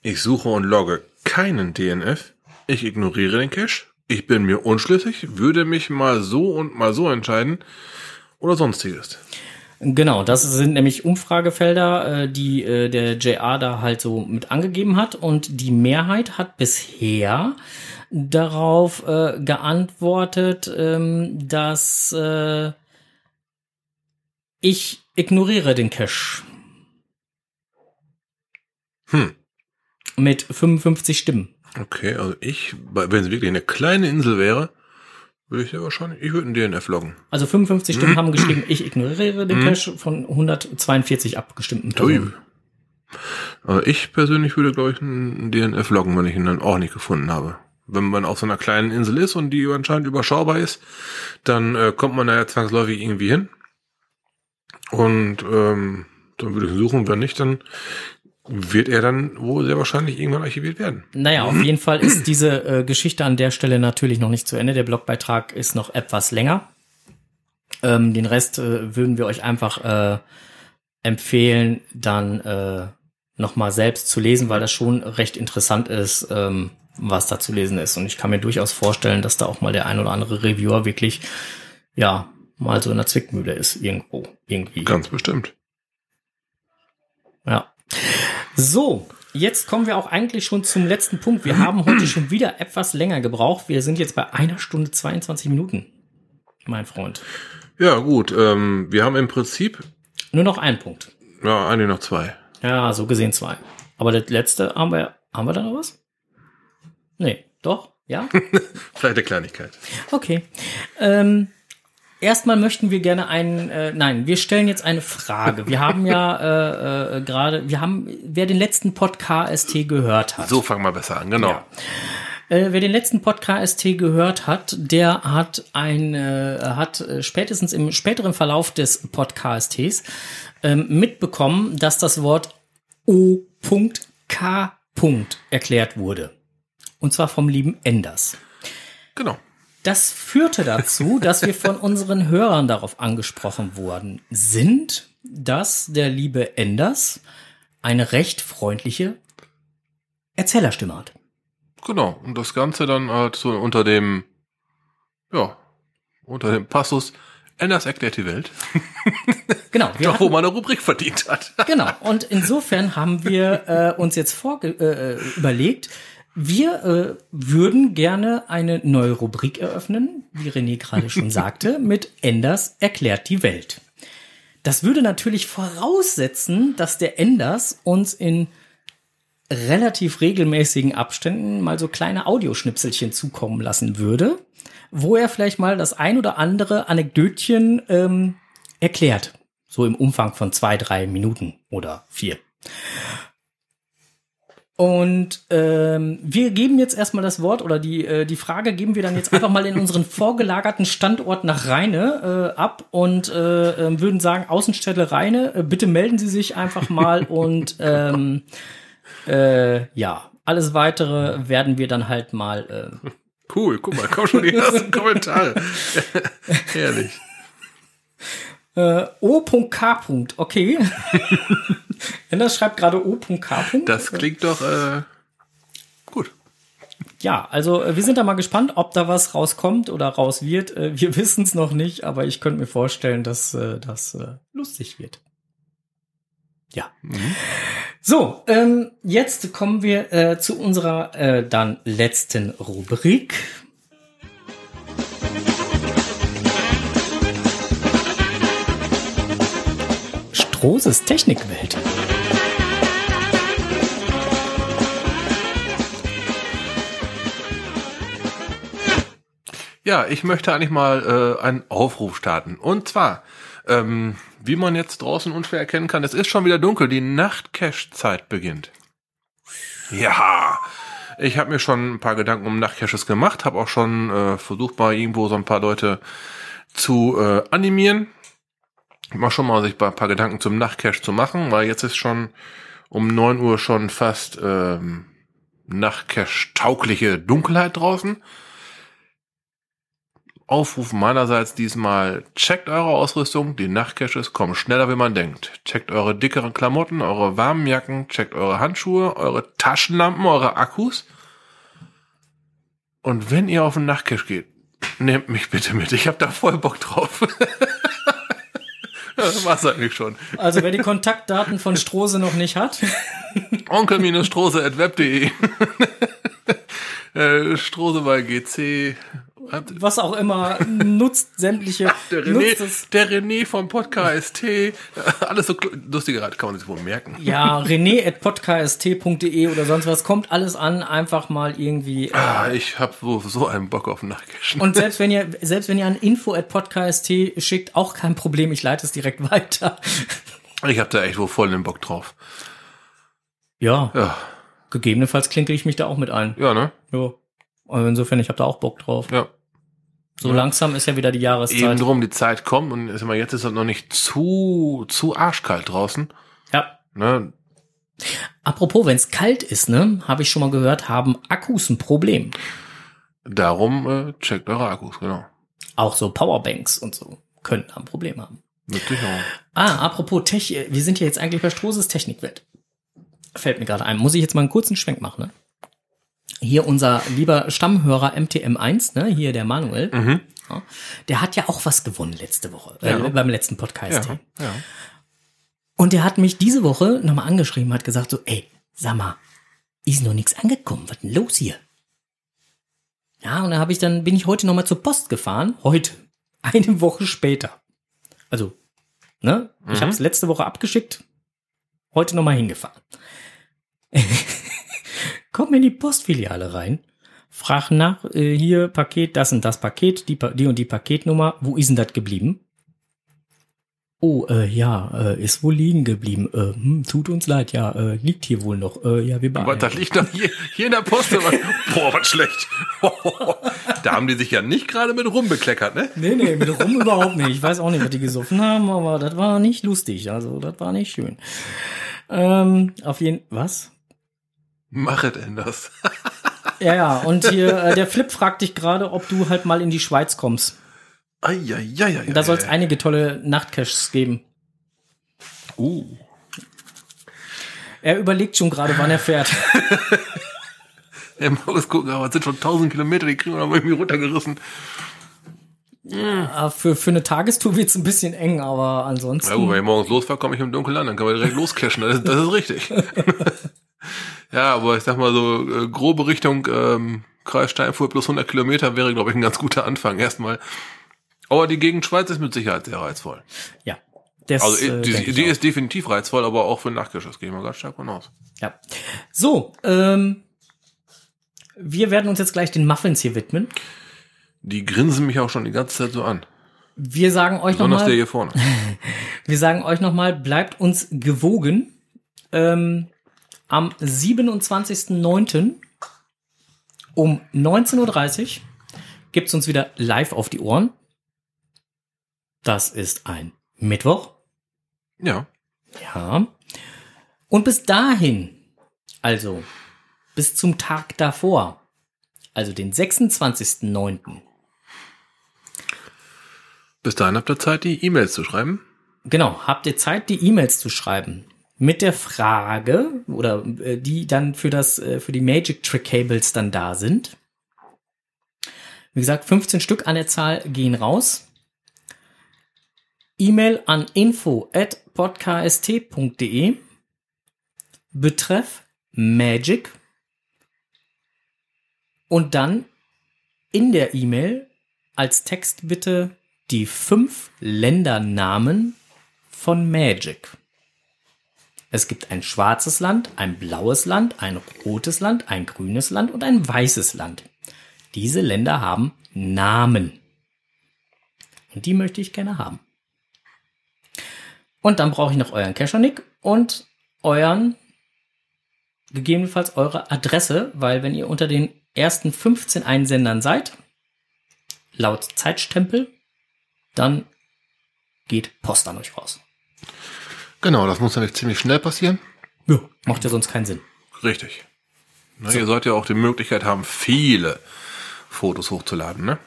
B: Ich suche und logge keinen DNF. Ich ignoriere den Cache. Ich bin mir unschlüssig, würde mich mal so und mal so entscheiden oder sonstiges.
A: Genau, das sind nämlich Umfragefelder, äh, die äh, der JR da halt so mit angegeben hat. Und die Mehrheit hat bisher darauf äh, geantwortet, ähm, dass ich ignoriere den Cache.
B: Hm.
A: Mit 55 Stimmen.
B: Okay, also ich, wenn es wirklich eine kleine Insel wäre, würde ich ja wahrscheinlich, ich würde einen DNF loggen.
A: Also 55 Stimmen haben geschrieben, ich ignoriere den Cache von 142 abgestimmten. Personen.
B: Also ich persönlich würde, glaube ich, einen DNF loggen, wenn ich ihn dann auch nicht gefunden habe. Wenn man auf so einer kleinen Insel ist und die anscheinend überschaubar ist, dann äh, kommt man da ja zwangsläufig irgendwie hin. Und ähm, dann würde ich suchen, wenn nicht, dann wird er dann wohl sehr wahrscheinlich irgendwann archiviert werden.
A: Naja, auf jeden Fall ist diese äh, Geschichte an der Stelle natürlich noch nicht zu Ende. Der Blogbeitrag ist noch etwas länger. Ähm, den Rest äh, würden wir euch einfach äh, empfehlen, dann äh, nochmal selbst zu lesen, weil das schon recht interessant ist, ähm, was da zu lesen ist. Und ich kann mir durchaus vorstellen, dass da auch mal der ein oder andere Reviewer wirklich, ja, mal so in der Zwickmühle ist irgendwo, irgendwie.
B: Ganz bestimmt.
A: Ja. So, jetzt kommen wir auch eigentlich schon zum letzten Punkt. Wir haben heute schon wieder etwas länger gebraucht. Wir sind jetzt bei einer Stunde 22 Minuten, mein Freund.
B: Ja, gut. Ähm, wir haben im Prinzip,
A: Nur noch ein Punkt.
B: ja, eigentlich noch zwei.
A: Ja, so gesehen zwei. Aber das letzte haben wir, haben wir da noch was? Nee, doch? Ja?
B: Vielleicht eine Kleinigkeit.
A: Okay. Ähm, erstmal möchten wir gerne einen, äh, nein, wir stellen jetzt eine Frage. Wir haben ja äh, äh, gerade, wir haben, wer den letzten Podcast gehört hat.
B: So fangen wir besser an, genau.
A: Ja. Äh, wer den letzten Podcast gehört hat, der hat ein, äh, hat äh, spätestens im späteren Verlauf des Podcasts ähm, mitbekommen, dass das Wort O.K. erklärt wurde. Und zwar vom lieben Enders.
B: Genau.
A: Das führte dazu, dass wir von unseren Hörern darauf angesprochen worden sind, dass der liebe Enders eine recht freundliche Erzählerstimme hat.
B: Genau. Und das Ganze dann halt so unter dem, ja, unter dem Passus, Enders erklärt die Welt.
A: Genau, wir
B: Doch, wo
A: hatten,
B: man eine Rubrik verdient hat.
A: genau. Und insofern haben wir äh, uns jetzt vorge äh, überlegt, wir äh, würden gerne eine neue Rubrik eröffnen, wie René gerade schon sagte, mit Enders erklärt die Welt. Das würde natürlich voraussetzen, dass der Enders uns in relativ regelmäßigen Abständen mal so kleine Audioschnipselchen zukommen lassen würde, wo er vielleicht mal das ein oder andere Anekdötchen ähm, erklärt. So im Umfang von zwei, drei Minuten oder vier. Und ähm, wir geben jetzt erstmal das Wort oder die, äh, die Frage geben wir dann jetzt einfach mal in unseren vorgelagerten Standort nach Rheine äh, ab und äh, äh, würden sagen, Außenstelle Rheine, äh, bitte melden Sie sich einfach mal und ähm, äh, ja, alles weitere werden wir dann halt mal äh,
B: Cool, guck mal, komm schon die ersten Kommentare. Herrlich.
A: Äh, O.K. Okay. Enders schreibt gerade O.K.
B: Das klingt doch äh, gut.
A: Ja, also äh, wir sind da mal gespannt, ob da was rauskommt oder raus wird. Äh, Wir wissen es noch nicht, aber ich könnte mir vorstellen, dass äh, das lustig wird. Ja. So, ähm, jetzt kommen wir äh, zu unserer äh, dann letzten Rubrik. Strohses Technikwelt.
B: Ja, ich möchte eigentlich mal äh, einen Aufruf starten. Und zwar, ähm, wie man jetzt draußen unschwer erkennen kann, es ist schon wieder dunkel, die Nachtcache-Zeit beginnt. Ja, ich habe mir schon ein paar Gedanken um Nachtcaches gemacht, habe auch schon äh, versucht, mal irgendwo so ein paar Leute zu äh, animieren. Mal schon mal sich ein paar Gedanken zum Nachtcache zu machen, weil jetzt ist schon um neun Uhr schon fast ähm, Nachtcache-taugliche Dunkelheit draußen. Aufruf meinerseits diesmal, checkt eure Ausrüstung, die Nachtcaches kommen schneller, wie man denkt. Checkt eure dickeren Klamotten, eure warmen Jacken, checkt eure Handschuhe, eure Taschenlampen, eure Akkus. Und wenn ihr auf den Nachtcache geht, nehmt mich bitte mit, ich hab da voll Bock drauf. das war's eigentlich schon.
A: Also wer die Kontaktdaten von Strose noch nicht hat,
B: Onkel-strose.web.de äh, Strose bei GC
A: was auch immer, nutzt sämtliche,
B: Der René,
A: nutzt
B: der René vom Podcast T. Alles so lustige Rat, kann man sich wohl merken.
A: Ja, rené.podcast.de oder sonst was, kommt alles an, einfach mal irgendwie. Äh,
B: Ah, ich hab so, so einen Bock auf Nachcachen.
A: und selbst wenn ihr, selbst wenn ihr an info.podcast schickt, auch kein Problem, ich leite es direkt weiter.
B: Ich hab da echt wohl voll den Bock drauf.
A: Ja,
B: Ja,
A: gegebenenfalls klinke ich mich da auch mit ein.
B: ja, ne?
A: Ja. Also insofern, ich habe da auch Bock drauf.
B: Ja.
A: So langsam ist ja wieder die
B: Eben
A: Jahreszeit.
B: drum, die Zeit kommt und ist immer, jetzt ist es noch nicht zu, zu arschkalt draußen.
A: Ja.
B: Ne?
A: Apropos, wenn es kalt ist, ne, habe ich schon mal gehört, haben Akkus ein Problem.
B: Darum äh, checkt eure Akkus, genau.
A: Auch so Powerbanks und so können ein Problem haben.
B: Mit Sicherheit.
A: Ah, apropos Tech, äh, wir sind ja jetzt eigentlich bei Strohses Technikwelt. Fällt mir gerade ein. Muss ich jetzt mal einen kurzen Schwenk machen, ne? Hier unser lieber Stammhörer MTM1, ne, hier der Manuel,
B: Mhm.
A: ja, der hat ja auch was gewonnen letzte Woche, äh,
B: Ja.
A: beim letzten Podcast.
B: Ja, ja.
A: Und der hat mich diese Woche nochmal angeschrieben, hat gesagt so, ey, sag mal, ist noch nichts angekommen, was denn los hier? Ja, und dann habe ich dann, bin ich heute nochmal zur Post gefahren, heute, eine Woche später. Also, ne, ich
B: Mhm.
A: habe es letzte Woche abgeschickt, heute nochmal hingefahren. Komm in die Postfiliale rein, frag nach, äh, hier Paket, das und das Paket, die, die und die Paketnummer, wo ist denn das geblieben? Oh, äh, ja, äh, ist wohl liegen geblieben. Äh, hm, tut uns leid, ja, äh, liegt hier wohl noch. Äh, ja, wir
B: Aber
A: beeilen.
B: das liegt doch hier, hier in der Post. aber- Boah, was schlecht. da haben die sich ja nicht gerade mit rumbekleckert, ne?
A: Nee, nee, mit rum überhaupt nicht. Ich weiß auch nicht, was die gesoffen haben, aber das war nicht lustig. Also, das war nicht schön. Ähm, auf jeden was?
B: Machet denn das?
A: Ja, ja, und hier, äh, der Flip fragt dich gerade, ob du halt mal in die Schweiz kommst.
B: Eieieiei.
A: Da soll es einige tolle Nachtcaches geben.
B: Uh.
A: Er überlegt schon gerade, wann er fährt.
B: Ja, mal gucken, aber es sind schon 1000 Kilometer, die kriegen wir noch irgendwie runtergerissen.
A: Ah, für, für eine Tagestour wird's ein bisschen eng, aber ansonsten.
B: Ja, gut, wenn ich morgens losfahre, komme ich im Dunkeln an, dann kann man direkt loscashen. Das, das ist richtig. ja, aber ich sag mal so, äh, grobe Richtung ähm, Kreis Steinfurt plus 100 Kilometer wäre, glaube ich, ein ganz guter Anfang erstmal. Aber die Gegend Schweiz ist mit Sicherheit sehr reizvoll.
A: ja. Das,
B: Also
A: äh,
B: die, die
A: auch.
B: ist definitiv reizvoll, aber auch für Nachtgeschoss gehe ich mal ganz stark von aus.
A: Ja. So, ähm, wir werden uns jetzt gleich den Muffins hier widmen.
B: Die grinsen mich auch schon die ganze Zeit so an.
A: Wir sagen euch
B: Besonders der
A: nochmal,
B: hier vorne.
A: wir sagen euch nochmal, bleibt uns gewogen. Ähm, am 27.09. um 19.30 Uhr gibt's uns wieder live auf die Ohren. Das ist ein Mittwoch.
B: Ja.
A: Ja. Und bis dahin, also bis zum Tag davor, also den 26.09.,
B: Bis dahin habt ihr Zeit, die E-Mails zu schreiben.
A: genau, habt ihr Zeit, die E-Mails zu schreiben. Mit der Frage, oder äh, die dann für das, äh, für die Magic Trick Cables dann da sind. Wie gesagt, 15 Stück an der Zahl gehen raus. E-Mail an info at podcast.de. Betreff Magic. Und dann in der E-Mail als Text bitte die fünf Ländernamen von Magic. Es gibt ein schwarzes Land, ein blaues Land, ein rotes Land, ein grünes Land und ein weißes Land. Diese Länder haben Namen. Und die möchte ich gerne haben. Und dann brauche ich noch euren Keschernick und euren, gegebenenfalls eure Adresse, weil wenn ihr unter den ersten 15 Einsendern seid, laut Zeitstempel, dann geht Post an euch raus.
B: Genau, das muss nämlich ziemlich schnell passieren.
A: Ja. Macht ja sonst keinen Sinn.
B: Richtig. Na, Ihr sollt ja auch die Möglichkeit haben, viele Fotos hochzuladen, ne?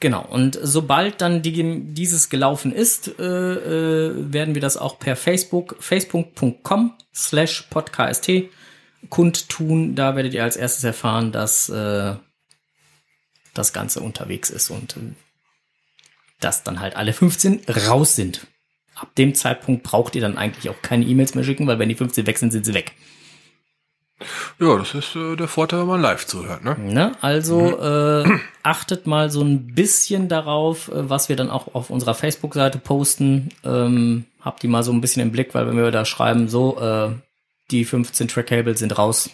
A: Genau, und sobald dann die, dieses gelaufen ist, äh, äh, werden wir das auch per Facebook, facebook.com slash podcast kundtun. Da werdet ihr als erstes erfahren, dass äh, das Ganze unterwegs ist und äh, dass dann halt alle 15 raus sind. Ab dem Zeitpunkt braucht ihr dann eigentlich auch keine E-Mails mehr schicken, weil wenn die 15 weg sind, sind sie weg.
B: Ja, das ist äh, der Vorteil, wenn man live zuhört, ne?
A: Ne? Also äh, achtet mal so ein bisschen darauf, äh, was wir dann auch auf unserer Facebook-Seite posten. Ähm, habt die mal so ein bisschen im Blick, weil wenn wir da schreiben, so, äh, die 15 Track-Cable sind raus,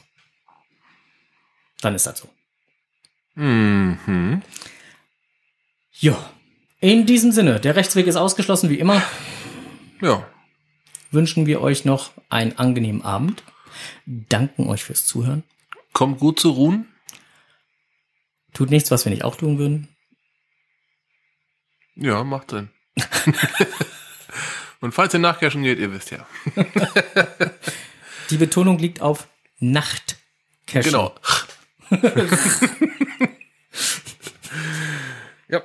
A: dann ist das so.
B: Mhm.
A: Ja. In diesem Sinne, der Rechtsweg ist ausgeschlossen wie immer.
B: Ja.
A: Wünschen wir euch noch einen angenehmen Abend. Danken euch fürs Zuhören.
B: Kommt gut zu ruhen.
A: Tut nichts, was wir nicht auch tun würden.
B: Ja, macht Sinn. Und falls ihr nachcashen geht, ihr wisst ja.
A: Die Betonung liegt auf Nacht.
B: Genau. ja.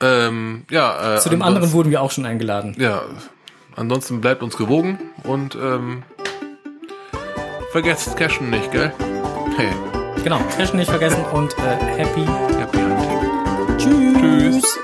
B: Ähm, ja, äh,
A: Zu dem anderen wurden wir auch schon eingeladen.
B: Ja, ansonsten bleibt uns gewogen und ähm, vergesst Cashen nicht, gell? Hey,
A: Genau, Cashen nicht vergessen und äh, happy
B: happy hunting.
A: Tschüss.
B: Tschüss.